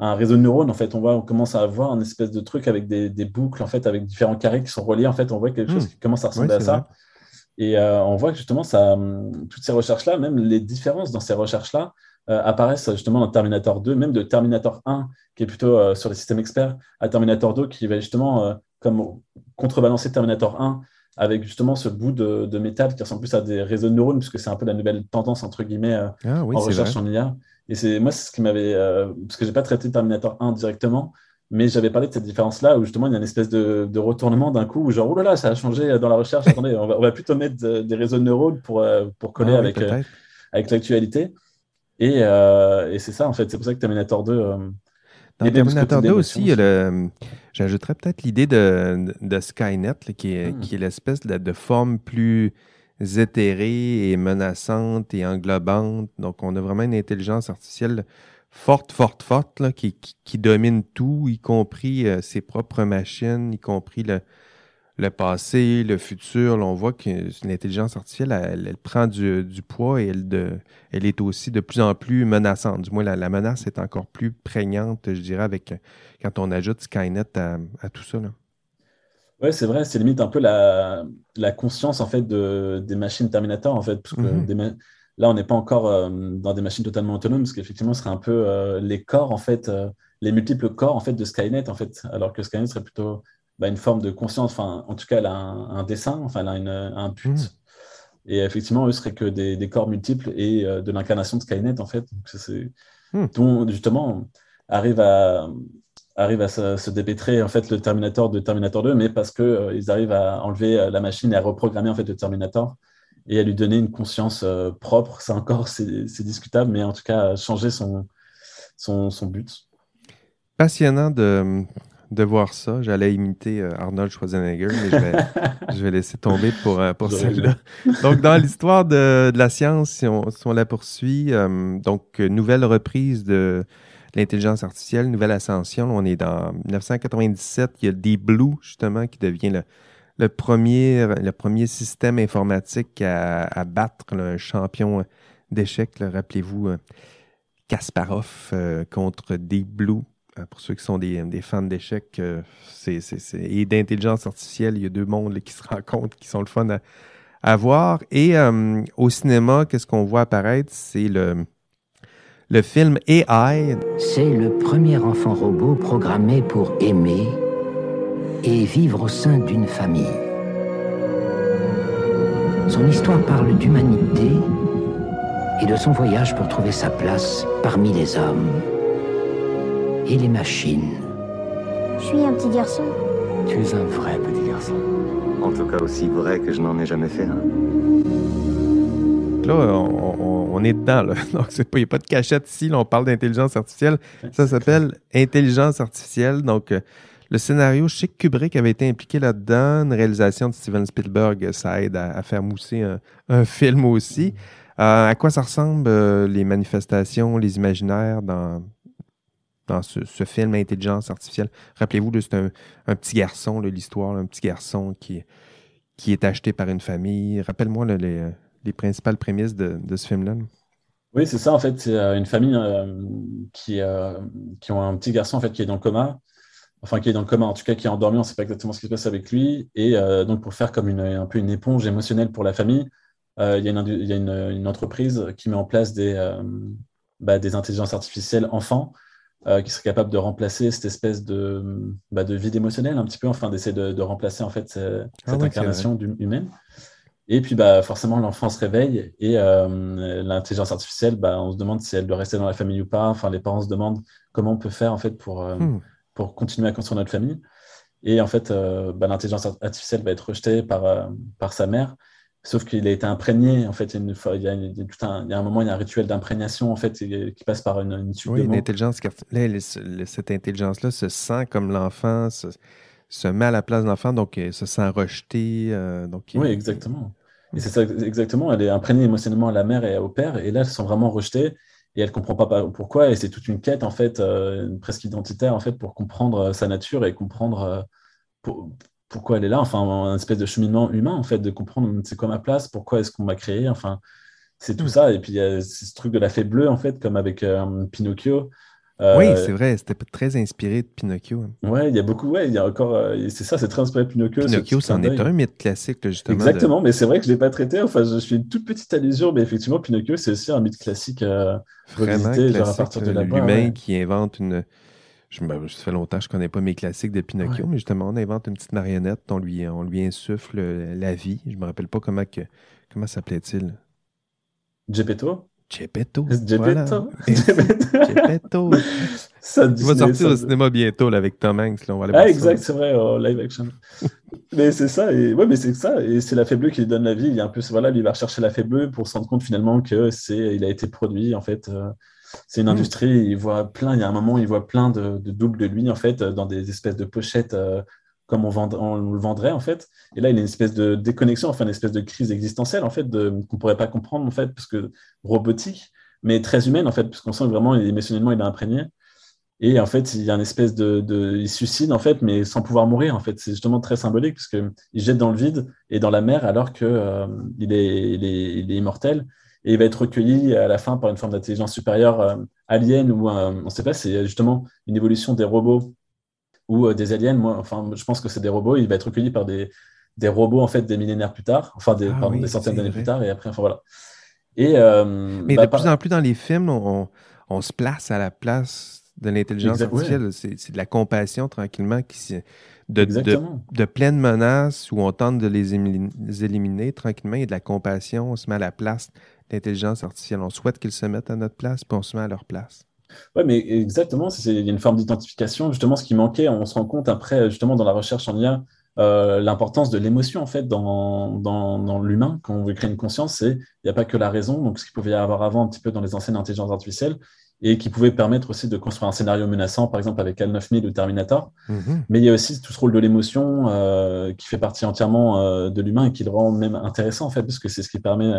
un, réseau de neurones. En fait, on voit, on commence à avoir un espèce de truc avec des, des, boucles en fait, avec différents carrés qui sont reliés. En fait, on voit quelque chose hmm. qui commence à ressembler à ça. Et euh, on voit que justement, ça, hum, toutes ces recherches-là, même les différences dans ces recherches-là, euh, apparaissent justement dans Terminator 2, même de Terminator 1, qui est plutôt euh, sur les systèmes experts, à Terminator 2, qui va justement comme contrebalancer Terminator 1 avec justement ce bout de, métal qui ressemble plus à des réseaux de neurones, puisque c'est un peu la nouvelle tendance, entre guillemets, ah en recherche en IA. Et c'est moi, c'est ce qui m'avait. parce que j'ai pas traité Terminator 1 directement, mais j'avais parlé de cette différence-là où justement il y a une espèce de, retournement d'un coup où genre, oh là là, ça a changé dans la recherche. Attendez, on va, plutôt mettre des réseaux de neurones pour, pour coller ah avec, avec l'actualité. Et, et c'est ça, en fait. C'est pour ça que Terminator 2 dans Terminator 2 aussi, j'ajouterais peut-être l'idée de, de, Skynet, qui est, hmm. qui est l'espèce de, forme plus éthérée et menaçante et englobante. Donc, on a vraiment une intelligence artificielle forte, forte, forte, qui, qui, domine tout, y compris euh, ses propres machines, y compris le, le passé, le futur. on voit que l'intelligence artificielle, elle, prend du, poids et elle, de, elle est aussi de plus en plus menaçante. Du moins, la, menace est encore plus prégnante, je dirais, avec quand on ajoute Skynet à, tout ça. Oui, c'est vrai, c'est limite un peu la, conscience en fait de, des machines Terminator en fait, parce que mm-hmm. Là on n'est pas encore euh, dans des machines totalement autonomes, parce qu'effectivement ce serait un peu euh, les corps en fait, euh, les multiples corps en fait de Skynet en fait, alors que Skynet serait plutôt bah, une forme de conscience, enfin, en tout cas, elle a un, dessin, enfin, elle a une, un but. Mmh. Et effectivement, eux seraient que des, des corps multiples et de l'incarnation de Skynet, en fait. Donc, mmh. dont, justement, arrive à, arrive à se, dépêtrer, en fait, le Terminator de Terminator 2, mais parce qu'ils euh, ils arrivent à enlever euh, la machine et à reprogrammer, en fait, le Terminator et à lui donner une conscience propre. C'est encore, c'est, discutable, mais en tout cas, changer son, son, son but. Passionnant de, de voir ça. J'allais imiter euh, Arnold Schwarzenegger, mais je vais, laisser tomber pour, euh, pour celle-là. Donc, dans l'histoire de, la science, si on, la poursuit, euh, donc, nouvelle reprise de l'intelligence artificielle, nouvelle ascension. On est dans 1997. Il y a Deep Blue, justement, qui devient le, premier, le premier système informatique à, battre un champion d'échecs. Rappelez-vous, Kasparov contre Deep Blue euh, pour ceux qui sont des, fans d'échecs euh, et d'intelligence artificielle, il y a deux mondes qui se rencontrent, qui sont le fun à, voir. Et euh, au cinéma, qu'est-ce qu'on voit apparaître? C'est le, le film AI. C'est le premier enfant robot programmé pour aimer et vivre au sein d'une famille. Son histoire parle d'humanité et de son voyage pour trouver sa place parmi les hommes et les machines. Je suis un petit garçon. Tu es un vrai petit garçon. En tout cas aussi vrai que je n'en ai jamais fait un. Là, on, est dedans. Là. Donc, il n'y a pas de cachette ici. Là, on parle d'intelligence artificielle. Ça s'appelle intelligence artificielle. Donc, euh, le scénario, je sais que Kubrick avait été impliqué là-dedans. Une réalisation de Steven Spielberg, ça aide à, faire mousser un, film aussi. Euh, à quoi ça ressemble, euh, les manifestations, les imaginaires dans, dans ce, film Intelligence artificielle? Rappelez-vous, c'est un, petit garçon, l'histoire, un petit garçon qui, qui est acheté par une famille. Rappelle-moi les, les, principales prémices de, ce film-là. Oui, c'est ça, en fait. C'est euh, une famille euh, qui, euh, qui ont un petit garçon en fait, qui est dans le coma. Enfin, qui est dans le coma, en tout cas, qui est endormi. On ne sait pas exactement ce qui se passe avec lui. Et donc, pour faire comme une, un peu une éponge émotionnelle pour la famille, il y a, une, il y a une, entreprise qui met en place des, bah, des intelligences artificielles enfants euh, qui serait capable de remplacer cette espèce de, bah, de vide émotionnel, un petit peu, enfin, d'essayer de, remplacer en fait cette, ah incarnation humaine. Et puis, bah, forcément, l'enfant se réveille et euh, l'intelligence artificielle, bah, on se demande si elle doit rester dans la famille ou pas. Enfin, les parents se demandent comment on peut faire en fait pour, euh, hmm. Pour continuer à construire notre famille. Et en fait, bah, l'intelligence artificielle va être rejetée par, par sa mère. Sauf qu'il a été imprégné, en fait, il y a, un, moment, il y a un rituel d'imprégnation, en fait, qui passe par une, une suite oui, une intelligence, cette intelligence-là se sent comme l'enfant, se, met à la place de l'enfant, donc elle se sent rejeté. Euh, donc, oui, exactement. Et c'est ça, exactement, elle est imprégnée émotionnellement à la mère et au père, et là, elles sont vraiment rejetées, et elle ne comprend pas pourquoi, et c'est toute une quête, en fait, euh, presque identitaire, en fait, pour comprendre euh, sa nature et comprendre... Pour, pourquoi elle est là, enfin, un espèce de cheminement humain, en fait, de comprendre c'est quoi ma place, pourquoi est-ce qu'on m'a créé, enfin, c'est tout ça. Et puis, il y a ce truc de la fée bleue, en fait, comme avec euh, Pinocchio. Euh, oui, c'est vrai, c'était très inspiré de Pinocchio. Hein. Ouais, il y a beaucoup, ouais, il y a encore, euh, c'est ça, c'est très inspiré de Pinocchio. Pinocchio, c'en est un mythe classique, justement. Exactement, mais c'est vrai que je ne l'ai pas traité, enfin, je suis une toute petite allusion, mais effectivement, Pinocchio, c'est aussi un mythe classique Vraiment classique, à partir de L'humain qui invente une, je, ça fait longtemps que je ne connais pas mes classiques de Pinocchio, mais justement, on invente une petite marionnette, on lui, on lui insuffle la vie. Je ne me rappelle pas comment, que, comment s'appelait-il. Geppetto Gepetto. Gepetto. Gepetto. Ça, Il va sortir au cinéma bientôt là, avec Tom Hanks. Là, on va aller ah, exact, c'est vrai, live action. mais c'est ça, et ouais, mais c'est ça, et c'est la fée bleue qui lui donne la vie. Il y a un peu, voilà, lui, il va rechercher la fée bleue pour se rendre compte finalement que c'est, il a été produit en fait. Euh, c'est une hmm. industrie. Il voit plein. Il y a un moment, il voit plein de, doubles de lui en fait dans des espèces de pochettes euh, comme on, le vendrait en fait. Et là, il a une espèce de déconnexion, enfin une espèce de crise existentielle en fait qu'on pourrait pas comprendre en fait parce que robotique, mais très humaine en fait, parce qu'on sent vraiment émotionnellement il est imprégné. Et en fait, il y a une espèce de, il suicide en fait, mais sans pouvoir mourir en fait. C'est justement très symbolique parce il jette dans le vide et dans la mer alors que euh, il, est, il, est, immortel et il va être recueilli à la fin par une forme d'intelligence supérieure euh, alien ou on ne sait pas. C'est justement une évolution des robots ou euh, des aliens. Moi, enfin, je pense que c'est des robots. Il va être recueilli par des, des robots en fait des millénaires plus tard, enfin des, ah des centaines d'années plus tard, et après, enfin voilà. Et, euh, Mais bah, de plus en plus dans les films, on, on, se place à la place de l'intelligence artificielle. C'est de la compassion tranquillement qui de, de, de, pleines menaces où on tente de les éliminer, tranquillement. Il y a de la compassion, on se met à la place de l'intelligence artificielle. On souhaite qu'ils se mettent à notre place, puis on se met à leur place. Oui, mais exactement, il y a une forme d'identification. Justement, ce qui manquait, on se rend compte après, justement, dans la recherche en IA, euh, l'importance de l'émotion, en fait, dans, dans, l'humain. Quand on veut créer une conscience, c'est il n'y a pas que la raison, donc ce qu'il pouvait y avoir avant un petit peu dans les anciennes intelligences artificielles, et qui pouvait permettre aussi de construire un scénario menaçant, par exemple avec L9000 ou Terminator. Mm-hmm. Mais il y a aussi tout ce rôle de l'émotion euh, qui fait partie entièrement euh, de l'humain et qui le rend même intéressant, en fait, parce que c'est ce qui permet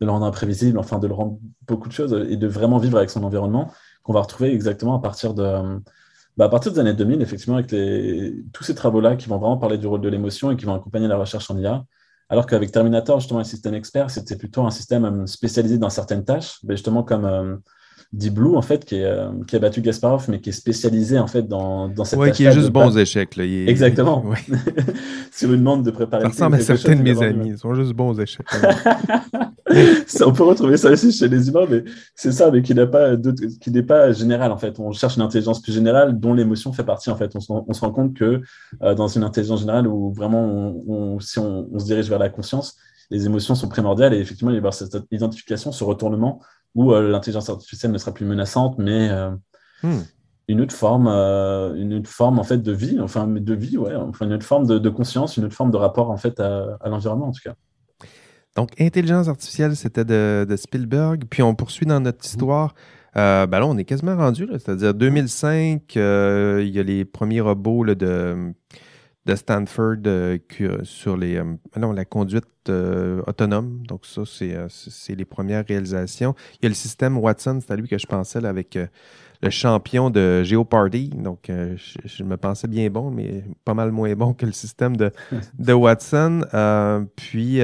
de le rendre imprévisible, enfin de le rendre beaucoup de choses et de vraiment vivre avec son environnement qu'on va retrouver exactement à partir de, bah, à partir des années 2000, effectivement, avec les, tous ces travaux-là qui vont vraiment parler du rôle de l'émotion et qui vont accompagner la recherche en IA. Alors qu'avec Terminator, justement, un système expert, c'était plutôt un système euh, spécialisé dans certaines tâches, mais justement comme euh, Deep Blue, en fait, qui, est, euh, qui a battu Gasparov, mais qui est spécialisé, en fait, dans, dans cette Oui, qui est juste bons échecs. Là. Exactement. Sur une demande de préparer. Ça ressemble à certains de mes amis. Ils sont juste bons échecs. on peut retrouver ça aussi chez les humains, mais c'est ça, mais qui n'est pas, qui n'est pas général, en fait. On cherche une intelligence plus générale dont l'émotion fait partie, en fait. On se, on se rend compte que euh, dans une intelligence générale où vraiment, on, si on, se dirige vers la conscience, les émotions sont primordiales et effectivement, il va y avoir cette identification, ce retournement où euh, l'intelligence artificielle ne sera plus menaçante, mais euh, hmm. une autre forme, une autre forme en fait de vie, enfin de vie, ouais, enfin une autre forme de, conscience, une autre forme de rapport en fait à, l'environnement en tout cas. Donc, intelligence artificielle, c'était de, Spielberg. Puis on poursuit dans notre histoire. ben là, on est quasiment rendu, c'est-à-dire 2005, il y a les premiers robots de, de Stanford euh, sur les, euh, non, la conduite euh, autonome. Donc ça, c'est les premières réalisations. Il y a le système Watson, c'est à lui que je pensais avec le champion de Geopardy. Donc je, me pensais bien bon, mais pas mal moins bon que le système de, Watson. puis,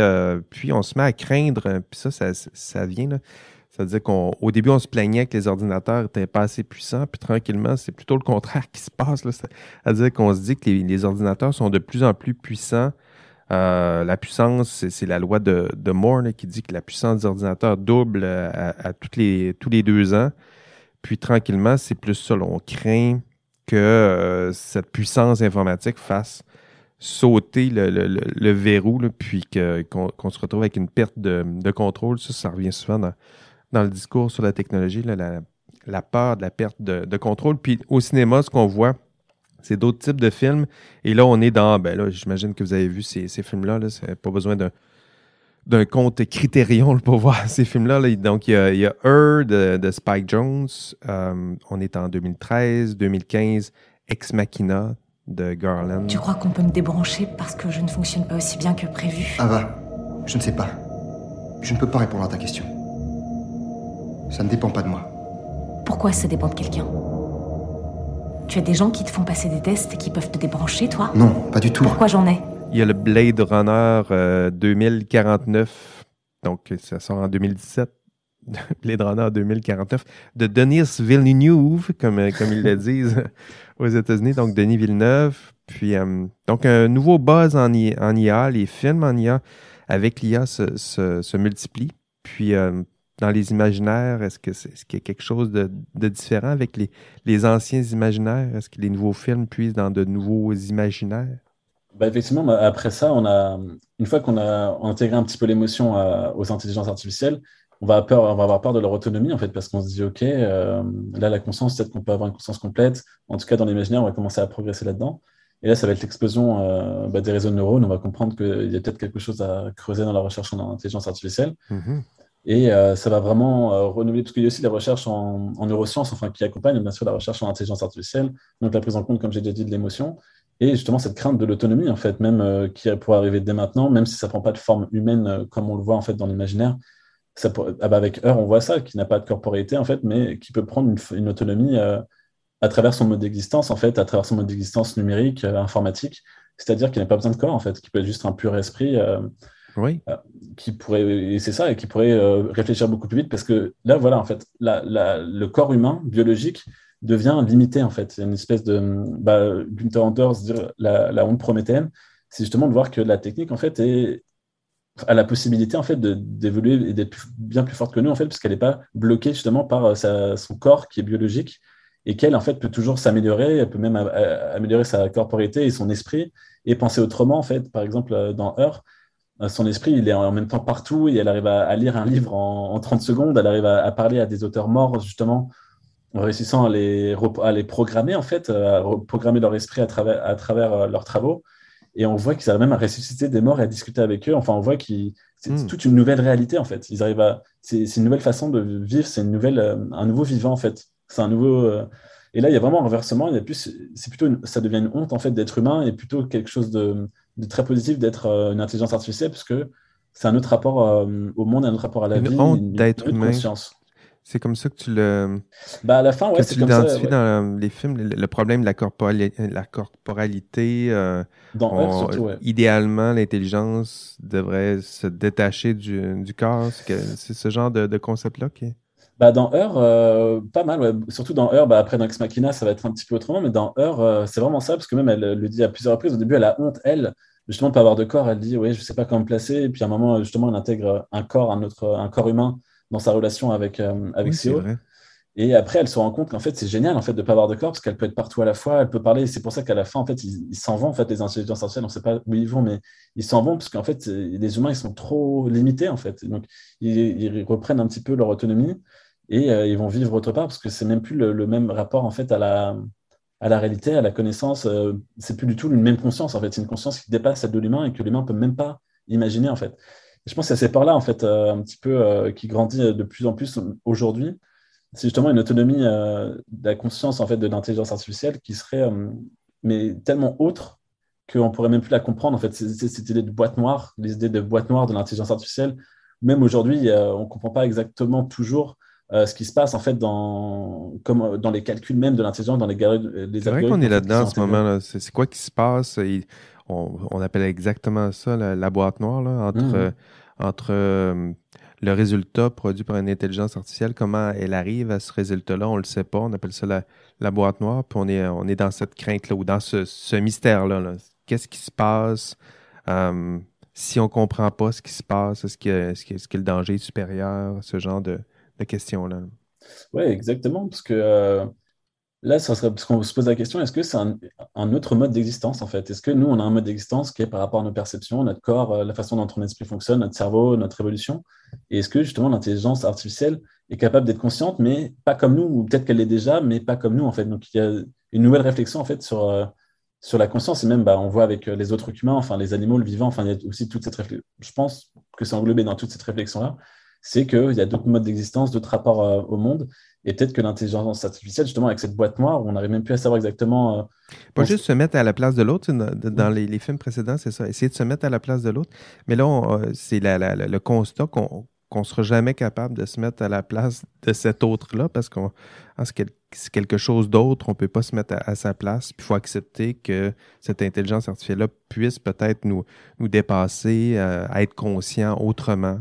puis on se met à craindre, puis ça, ça, ça vient là c'est-à-dire qu'au début, on se plaignait que les ordinateurs n'étaient pas assez puissants, puis tranquillement, c'est plutôt le contraire qui se passe. C'est-à-dire qu'on se dit que les, ordinateurs sont de plus en plus puissants. Euh, la puissance, c'est la loi de, Moore qui dit que la puissance des ordinateurs double à, les, tous les deux ans. Puis tranquillement, c'est plus ça. on craint que euh, cette puissance informatique fasse sauter le, verrou, puis qu'on se retrouve avec une perte de, de contrôle. Ça, ça revient souvent dans, dans le discours sur la technologie, la, la, peur de la perte de, contrôle. Puis au cinéma, ce qu'on voit, c'est d'autres types de films. Et là, on est dans, ben là, j'imagine que vous avez vu ces, films-là. Là, pas besoin d'un d'un compte Criterion pour voir ces films-là. Donc, il y a, il y a de, Spike Jones. Euh, on est en 2013, 2015. Ex Machina de Garland. Tu crois qu'on peut me débrancher parce que je ne fonctionne pas aussi bien que prévu? Ava, je ne sais pas. Je ne peux pas répondre à ta question. Ça ne dépend pas de moi. Pourquoi ça dépend de quelqu'un? Tu as des gens qui te font passer des tests et qui peuvent te débrancher, toi? Non, pas du tout. Pourquoi j'en ai? Il y a le Blade Runner 2049, euh, donc ça sort en 2017. Blade Runner 2049 de Denis Villeneuve, comme, euh, comme ils le disent aux États-Unis, donc Denis Villeneuve. Puis, euh, donc, un nouveau buzz en, IA, les films en IA avec l'IA se, se, multiplient. Puis, dans les imaginaires? Est-ce qu'il est y a quelque chose de, différent avec les, les anciens imaginaires? Est-ce que les nouveaux films puissent dans de nouveaux imaginaires? Bah effectivement, après ça, on a, une fois qu'on a intégré un petit peu l'émotion aux intelligences artificielles, on va, peur, on va avoir peur de leur autonomie, en fait, parce qu'on se dit, OK, là, la conscience, peut-être qu'on peut avoir une conscience complète. En tout cas, dans l'imaginaire, on va commencer à progresser là-dedans. Et là, ça va être l'explosion bah, des réseaux de neurones. On va comprendre qu'il y a peut-être quelque chose à creuser dans la recherche en intelligence artificielle. Mhm. Et euh, ça va vraiment euh, renouveler, parce qu'il y a aussi des recherches en, neurosciences, enfin, qui accompagnent bien sûr la recherche en intelligence artificielle, donc la prise en compte, comme j'ai déjà dit, de l'émotion, et justement cette crainte de l'autonomie, en fait, même euh, qui pourrait arriver dès maintenant, même si ça ne prend pas de forme humaine comme on le voit en fait dans l'imaginaire. Ça, ah bah, avec Heure, on voit ça, qui n'a pas de corporéité, en fait, mais qui peut prendre une, autonomie à travers son mode d'existence, en fait, à travers son mode d'existence numérique, informatique, c'est-à-dire qu'il n'a pas besoin de corps, en fait, qui peut être juste un pur esprit oui. Euh, qui pourrait, et c'est ça, et qui pourrait euh, réfléchir beaucoup plus vite parce que là, voilà, en fait, le corps humain biologique devient limité, en fait. A une espèce de. Bah, Günther Anders, la, la honte prométhéenne, c'est justement de voir que la technique, en fait, est, a la possibilité, en fait, d'évoluer et d'être bien plus forte que nous, en fait, puisqu'elle n'est pas bloquée, justement, par euh, son corps qui est biologique et qu'elle, en fait, peut toujours s'améliorer, elle peut même améliorer sa corporité et son esprit et penser autrement, en fait. Par exemple, dans Heure, euh, son esprit, il est en même temps partout et elle arrive à, lire un livre en, 30 secondes, elle arrive à, parler à des auteurs morts, justement, en réussissant à les, à les programmer, en fait, à programmer leur esprit à travers, à travers euh, leurs travaux. Et on voit qu'ils arrivent même à ressusciter des morts et à discuter avec eux. Enfin, on voit que c'est hmm. toute une nouvelle réalité, en fait. Ils arrivent à, c'est une nouvelle façon de vivre, c'est une nouvelle, euh, un nouveau vivant, en fait. C'est un nouveau. Et là, il y a vraiment un renversement. Il y a plus, c'est plutôt, ça devient une honte, en fait, d'être humain et plutôt quelque chose de, de très positif d'être euh, une intelligence artificielle parce que c'est un autre rapport euh, au monde, un autre rapport à la une vie, honte une, d'être humain. conscience. C'est comme ça que tu le. Bah à la fin, ouais, c'est comme ça. Tu dans les films, le, problème de la, la corporalité. Euh, dans surtout, ouais. Idéalement, l'intelligence devrait se détacher du, du corps. C'est ce genre de, de concept-là qui est. Bah, dans Heure, euh, pas mal, ouais. surtout dans Heure, bah, après dans Ex Machina, ça va être un petit peu autrement, mais dans Heure, euh, c'est vraiment ça, parce que même elle le dit à plusieurs reprises. Au début, elle a honte, elle, justement, de pas avoir de corps. Elle dit, oui, je sais pas comment me placer. Et puis à un moment, justement, elle intègre un corps, un autre, un corps humain dans sa relation avec, euh, avec Et après, elle se rend compte qu'en fait, c'est génial en fait, de ne pas avoir de corps parce qu'elle peut être partout à la fois, elle peut parler. C'est pour ça qu'à la fin, en fait, ils s'en vont, en fait, les intelligences artificielles. On ne sait pas où ils vont, mais ils s'en vont parce qu'en fait, les humains, ils sont trop limités, en fait. Donc, ils, ils, reprennent un petit peu leur autonomie et euh, ils vont vivre autre part parce que c'est même plus le, même rapport en fait à la, à la réalité, à la connaissance. Euh, c'est plus du tout une même conscience en fait. C'est une conscience qui dépasse celle de l'humain et que l'humain peut même pas imaginer en fait. Je pense que c'est par là en fait euh, un petit peu qui grandit de plus en plus aujourd'hui. C'est justement une autonomie de la conscience en fait de l'intelligence artificielle qui serait mais tellement autre qu'on pourrait même plus la comprendre. En fait, cette idée de boîte noire, les idées de boîte noire de l'intelligence artificielle, même aujourd'hui, on ne comprend pas exactement toujours euh, ce qui se passe en fait dans, comme, euh, dans les calculs même de l'intelligence, dans les, les C'est vrai qu'on est là-dedans en ce moment. C'est, quoi qui se passe? On, on, appelle exactement ça la, boîte noire là, entre, mmh. euh, entre le résultat produit par une intelligence artificielle, comment elle arrive à ce résultat-là, on ne le sait pas. On appelle ça la, la, boîte noire. Puis on est, on est dans cette crainte-là ou dans ce, ce mystère-là. -là, quest ce qui se passe? si on ne comprend pas ce qui se passe, est-ce que, est que le danger est supérieur? Ce genre de, question-là. Oui, exactement, parce que euh, là, ça serait, parce qu'on se pose la question, est-ce que c'est un, autre mode d'existence, en fait? Est-ce que nous, on a un mode d'existence qui est par rapport à nos perceptions, notre corps, euh, la façon dont notre esprit fonctionne, notre cerveau, notre évolution? Et est-ce que, justement, l'intelligence artificielle est capable d'être consciente, mais pas comme nous, ou peut-être qu'elle l'est déjà, mais pas comme nous, en fait? Donc, il y a une nouvelle réflexion, en fait, sur... Euh, sur la conscience, et même bah, on voit avec les autres humains, enfin les animaux, le vivant, enfin il y a aussi toute cette réflexion. Je pense que c'est englobé dans toute cette réflexion-là c'est qu'il y a d'autres modes d'existence, d'autres rapports euh, au monde. Et peut-être que l'intelligence artificielle, justement, avec cette boîte noire, on n'arrive même plus à savoir exactement. Euh, Pas juste se mettre à la place de l'autre. Dans, les, films précédents, c'est ça. Essayer de se mettre à la place de l'autre. Mais là, euh, c'est le constat qu'on ne sera jamais capable de se mettre à la place de cet autre-là parce que c'est quelque chose d'autre, on ne peut pas se mettre à, sa place. Il faut accepter que cette intelligence artificielle-là puisse peut-être nous, nous dépasser, être conscient autrement.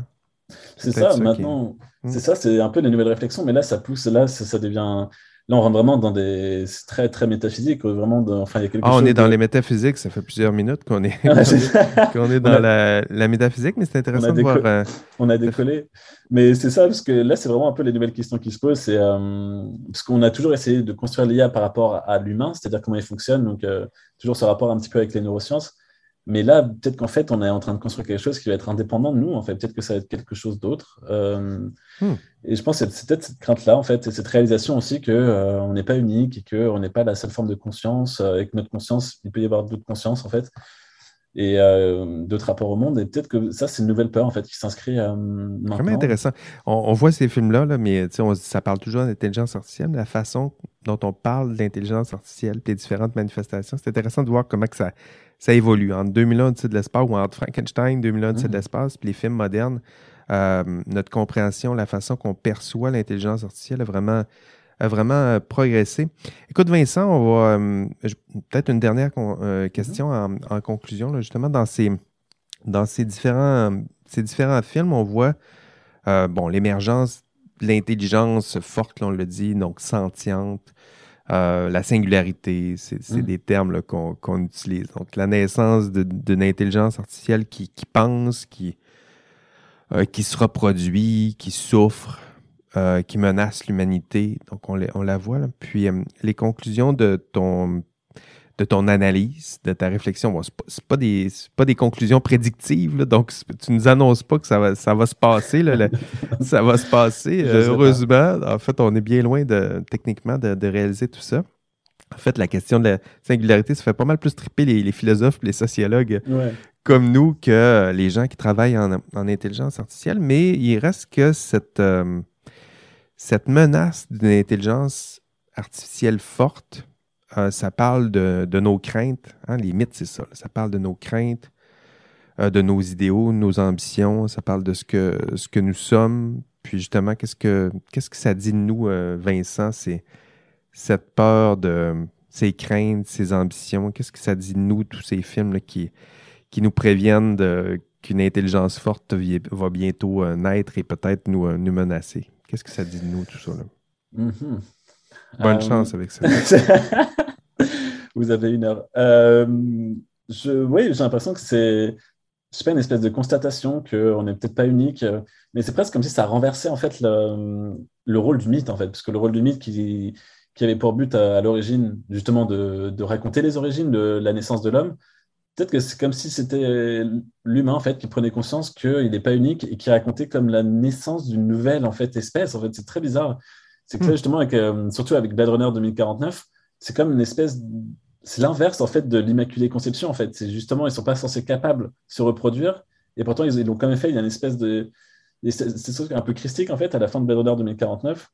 C'est ça, maintenant. Hmm. C'est ça, c'est un peu les nouvelles réflexions, mais là, ça pousse, là, ça, devient. Là, on rentre vraiment dans des. C'est très, très métaphysique. Vraiment, enfin, il y a quelque ah, on est dans les métaphysiques, ça fait plusieurs minutes qu'on est, qu'on est, dans la, la, métaphysique, mais c'est intéressant de voir. Euh, on a décollé. Mais c'est ça, parce que là, c'est vraiment un peu les nouvelles questions qui se posent. C'est euh, parce qu'on a toujours essayé de construire l'IA par rapport à l'humain, c'est-à-dire comment il fonctionne, donc euh, toujours ce rapport un petit peu avec les neurosciences. Mais là, peut-être qu'en fait, on est en train de construire quelque chose qui va être indépendant de nous. En fait, peut-être que ça va être quelque chose d'autre. Euh, hmm. Et je pense que c'est peut-être cette crainte-là, en fait, et cette réalisation aussi que euh, on n'est pas unique et qu'on n'est pas la seule forme de conscience. Euh, et que notre conscience, il peut y avoir d'autres consciences, en fait, et d'autres rapports au monde. Et peut-être que ça, c'est une nouvelle peur, en fait, qui s'inscrit maintenant. Vraiment intéressant. On, voit ces films-là, là, mais on, ça parle toujours d'intelligence artificielle, la façon dont on parle d'intelligence artificielle, les différentes manifestations. C'est intéressant de voir comment que ça ça évolue. Entre 2001, de l'espace, ou entre Frankenstein, 2001, de mm. l'espace, puis les films modernes, euh, notre compréhension, la façon qu'on perçoit l'intelligence artificielle a vraiment, a vraiment euh, progressé. Écoute, Vincent, on va euh, peut-être une dernière question en, conclusion. justement, dans ces, dans ces différents, ces différents films, on voit bon, l'émergence de l'intelligence forte, on le dit, donc sentiente, euh, la singularité, c'est mm. des termes qu'on utilise. Donc, la naissance d'une intelligence artificielle qui, pense, qui, euh, qui se reproduit, qui souffre, euh, qui menace l'humanité. Donc, on, on, la voit. Là. Puis, les conclusions de ton de ton analyse, de ta réflexion. Bon, ce n'est pas, des, pas des conclusions prédictives, donc tu ne nous annonces pas que ça va, ça va se passer. ça va se passer. heureusement, en fait, on est bien loin de, techniquement de, réaliser tout ça. En fait, la question de la singularité, ça fait pas mal plus triper les, philosophes, les sociologues comme nous que les gens qui travaillent en, intelligence artificielle, mais il reste que cette, euh, cette menace d'une intelligence artificielle forte euh, ça parle de, nos craintes. Hein, les mythes, c'est ça. Ça parle de nos craintes, euh, de nos idéaux, nos ambitions. Ça parle de ce que, ce que nous sommes. Puis justement, qu'est-ce que, ça dit de nous, euh, Vincent? C'est cette peur de ces craintes, ces ambitions. Qu'est-ce que ça dit de nous, tous ces films qui, qui nous préviennent qu'une intelligence forte va bientôt naître et peut-être nous, nous menacer? Qu'est-ce que ça dit de nous, tout ça? Là? Mm-hmm. Bonne euh, chance avec ça. Vous avez une heure. Euh, je, oui, j'ai l'impression que c'est je pas, une espèce de constatation qu'on n'est peut-être pas unique, mais c'est presque comme si ça renversait en fait le, le, rôle du mythe, en fait, parce que le rôle du mythe qui, qui avait pour but à, l'origine justement de, de, raconter les origines de la naissance de l'homme, peut-être que c'est comme si c'était l'humain en fait qui prenait conscience qu'il n'est pas unique et qui racontait comme la naissance d'une nouvelle en fait espèce. En fait, c'est très bizarre. C'est que là, hmm. justement, avec, euh, surtout avec Blade Runner 2049, c'est comme une espèce. C'est l'inverse, en fait, de l'Immaculée Conception, en fait. C'est justement, ils ne sont pas censés capables de se reproduire. Et pourtant, ils l'ont quand même fait. Il y a une espèce de. C'est un peu christique, en fait, à la fin de Blade Runner 2049.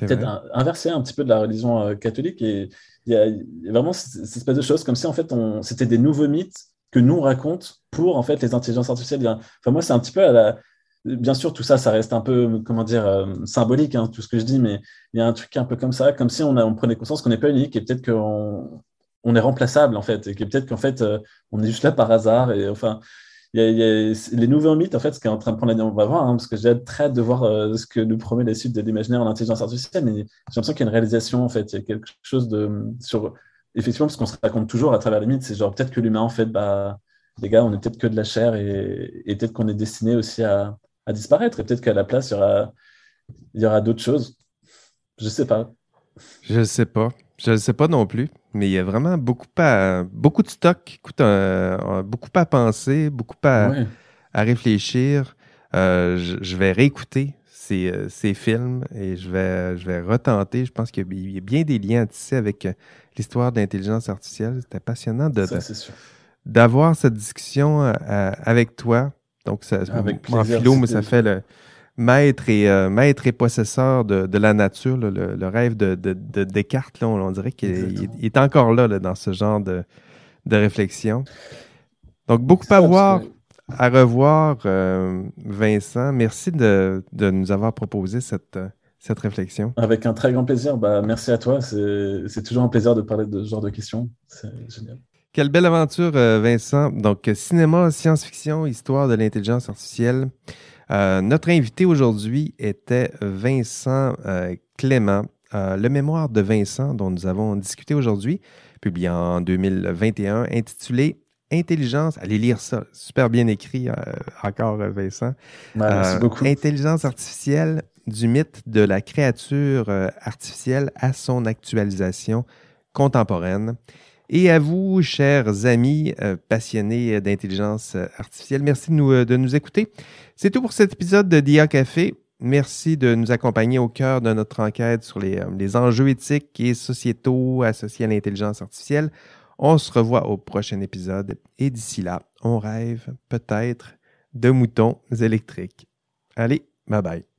Peut-être inversé un petit peu de la religion euh, catholique. Et il y, a, vraiment cette, espèce de choses, comme si, en fait, c'était des nouveaux mythes que nous raconte pour, en fait, les intelligences artificielles. Enfin, moi, c'est un petit peu à la bien sûr, tout ça, ça reste un peu, comment dire, euh, symbolique, hein, tout ce que je dis, mais il y a un truc un peu comme ça, comme si on, a, on prenait conscience qu'on n'est pas unique et peut-être qu'on on est remplaçable, en fait, et que peut-être qu'en fait, euh, on est juste là par hasard. Et enfin, il y, a, les nouveaux mythes, en fait, ce qui est en train de prendre la on va voir, hein, parce que j'ai très hâte de voir euh, ce que nous promet la suite de l'imaginaire en intelligence artificielle, mais j'ai l'impression qu'il y a une réalisation, en fait, il y a quelque chose de. sur Effectivement, parce qu'on se raconte toujours à travers les mythes, c'est genre peut-être que l'humain, en fait, bah, les gars, on est peut-être que de la chair et peut-être qu'on est destiné aussi à, à disparaître. Et peut-être qu'à la place, il y aura, il y aura d'autres choses. Je sais pas. Je sais pas. Je ne sais pas non plus. Mais il y a vraiment beaucoup, à, beaucoup de stock, beaucoup à penser, beaucoup à, à réfléchir. Euh, je, vais réécouter ces, euh, ces, films et je vais, je vais retenter. Je pense qu'il y, a bien des liens à tisser avec euh, l'histoire d'intelligence artificielle. C'était passionnant de, d'avoir cette discussion avec toi. Donc, ça, en philo, ça fait le maître et, euh, maître et possesseur de, la nature, le, rêve de, Descartes. Là, on, dirait qu'il est encore là, dans ce genre de, réflexion. Donc, beaucoup à voir, à revoir, euh, Vincent. Merci de, nous avoir proposé cette, cette réflexion. Avec un très grand plaisir. Bah, merci à toi. C'est toujours un plaisir de parler de ce genre de questions. C'est génial. Quelle belle aventure, euh, Vincent. Donc, cinéma, science-fiction, histoire de l'intelligence artificielle. Euh, notre invité aujourd'hui était Vincent euh, Clément. le mémoire de Vincent, dont nous avons discuté aujourd'hui, publié en 2021, intitulé Intelligence. Allez lire ça. Super bien écrit, encore, Vincent. merci beaucoup. Intelligence artificielle, du mythe de la créature artificielle à son actualisation contemporaine. Et à vous, chers amis euh, passionnés d'intelligence artificielle, merci de nous, euh, de nous écouter. C'est tout pour cet épisode de DIA Café. Merci de nous accompagner au cœur de notre enquête sur les, euh, les enjeux éthiques et sociétaux associés à l'intelligence artificielle. On se revoit au prochain épisode et d'ici là, on rêve peut-être de moutons électriques. Allez, bye bye.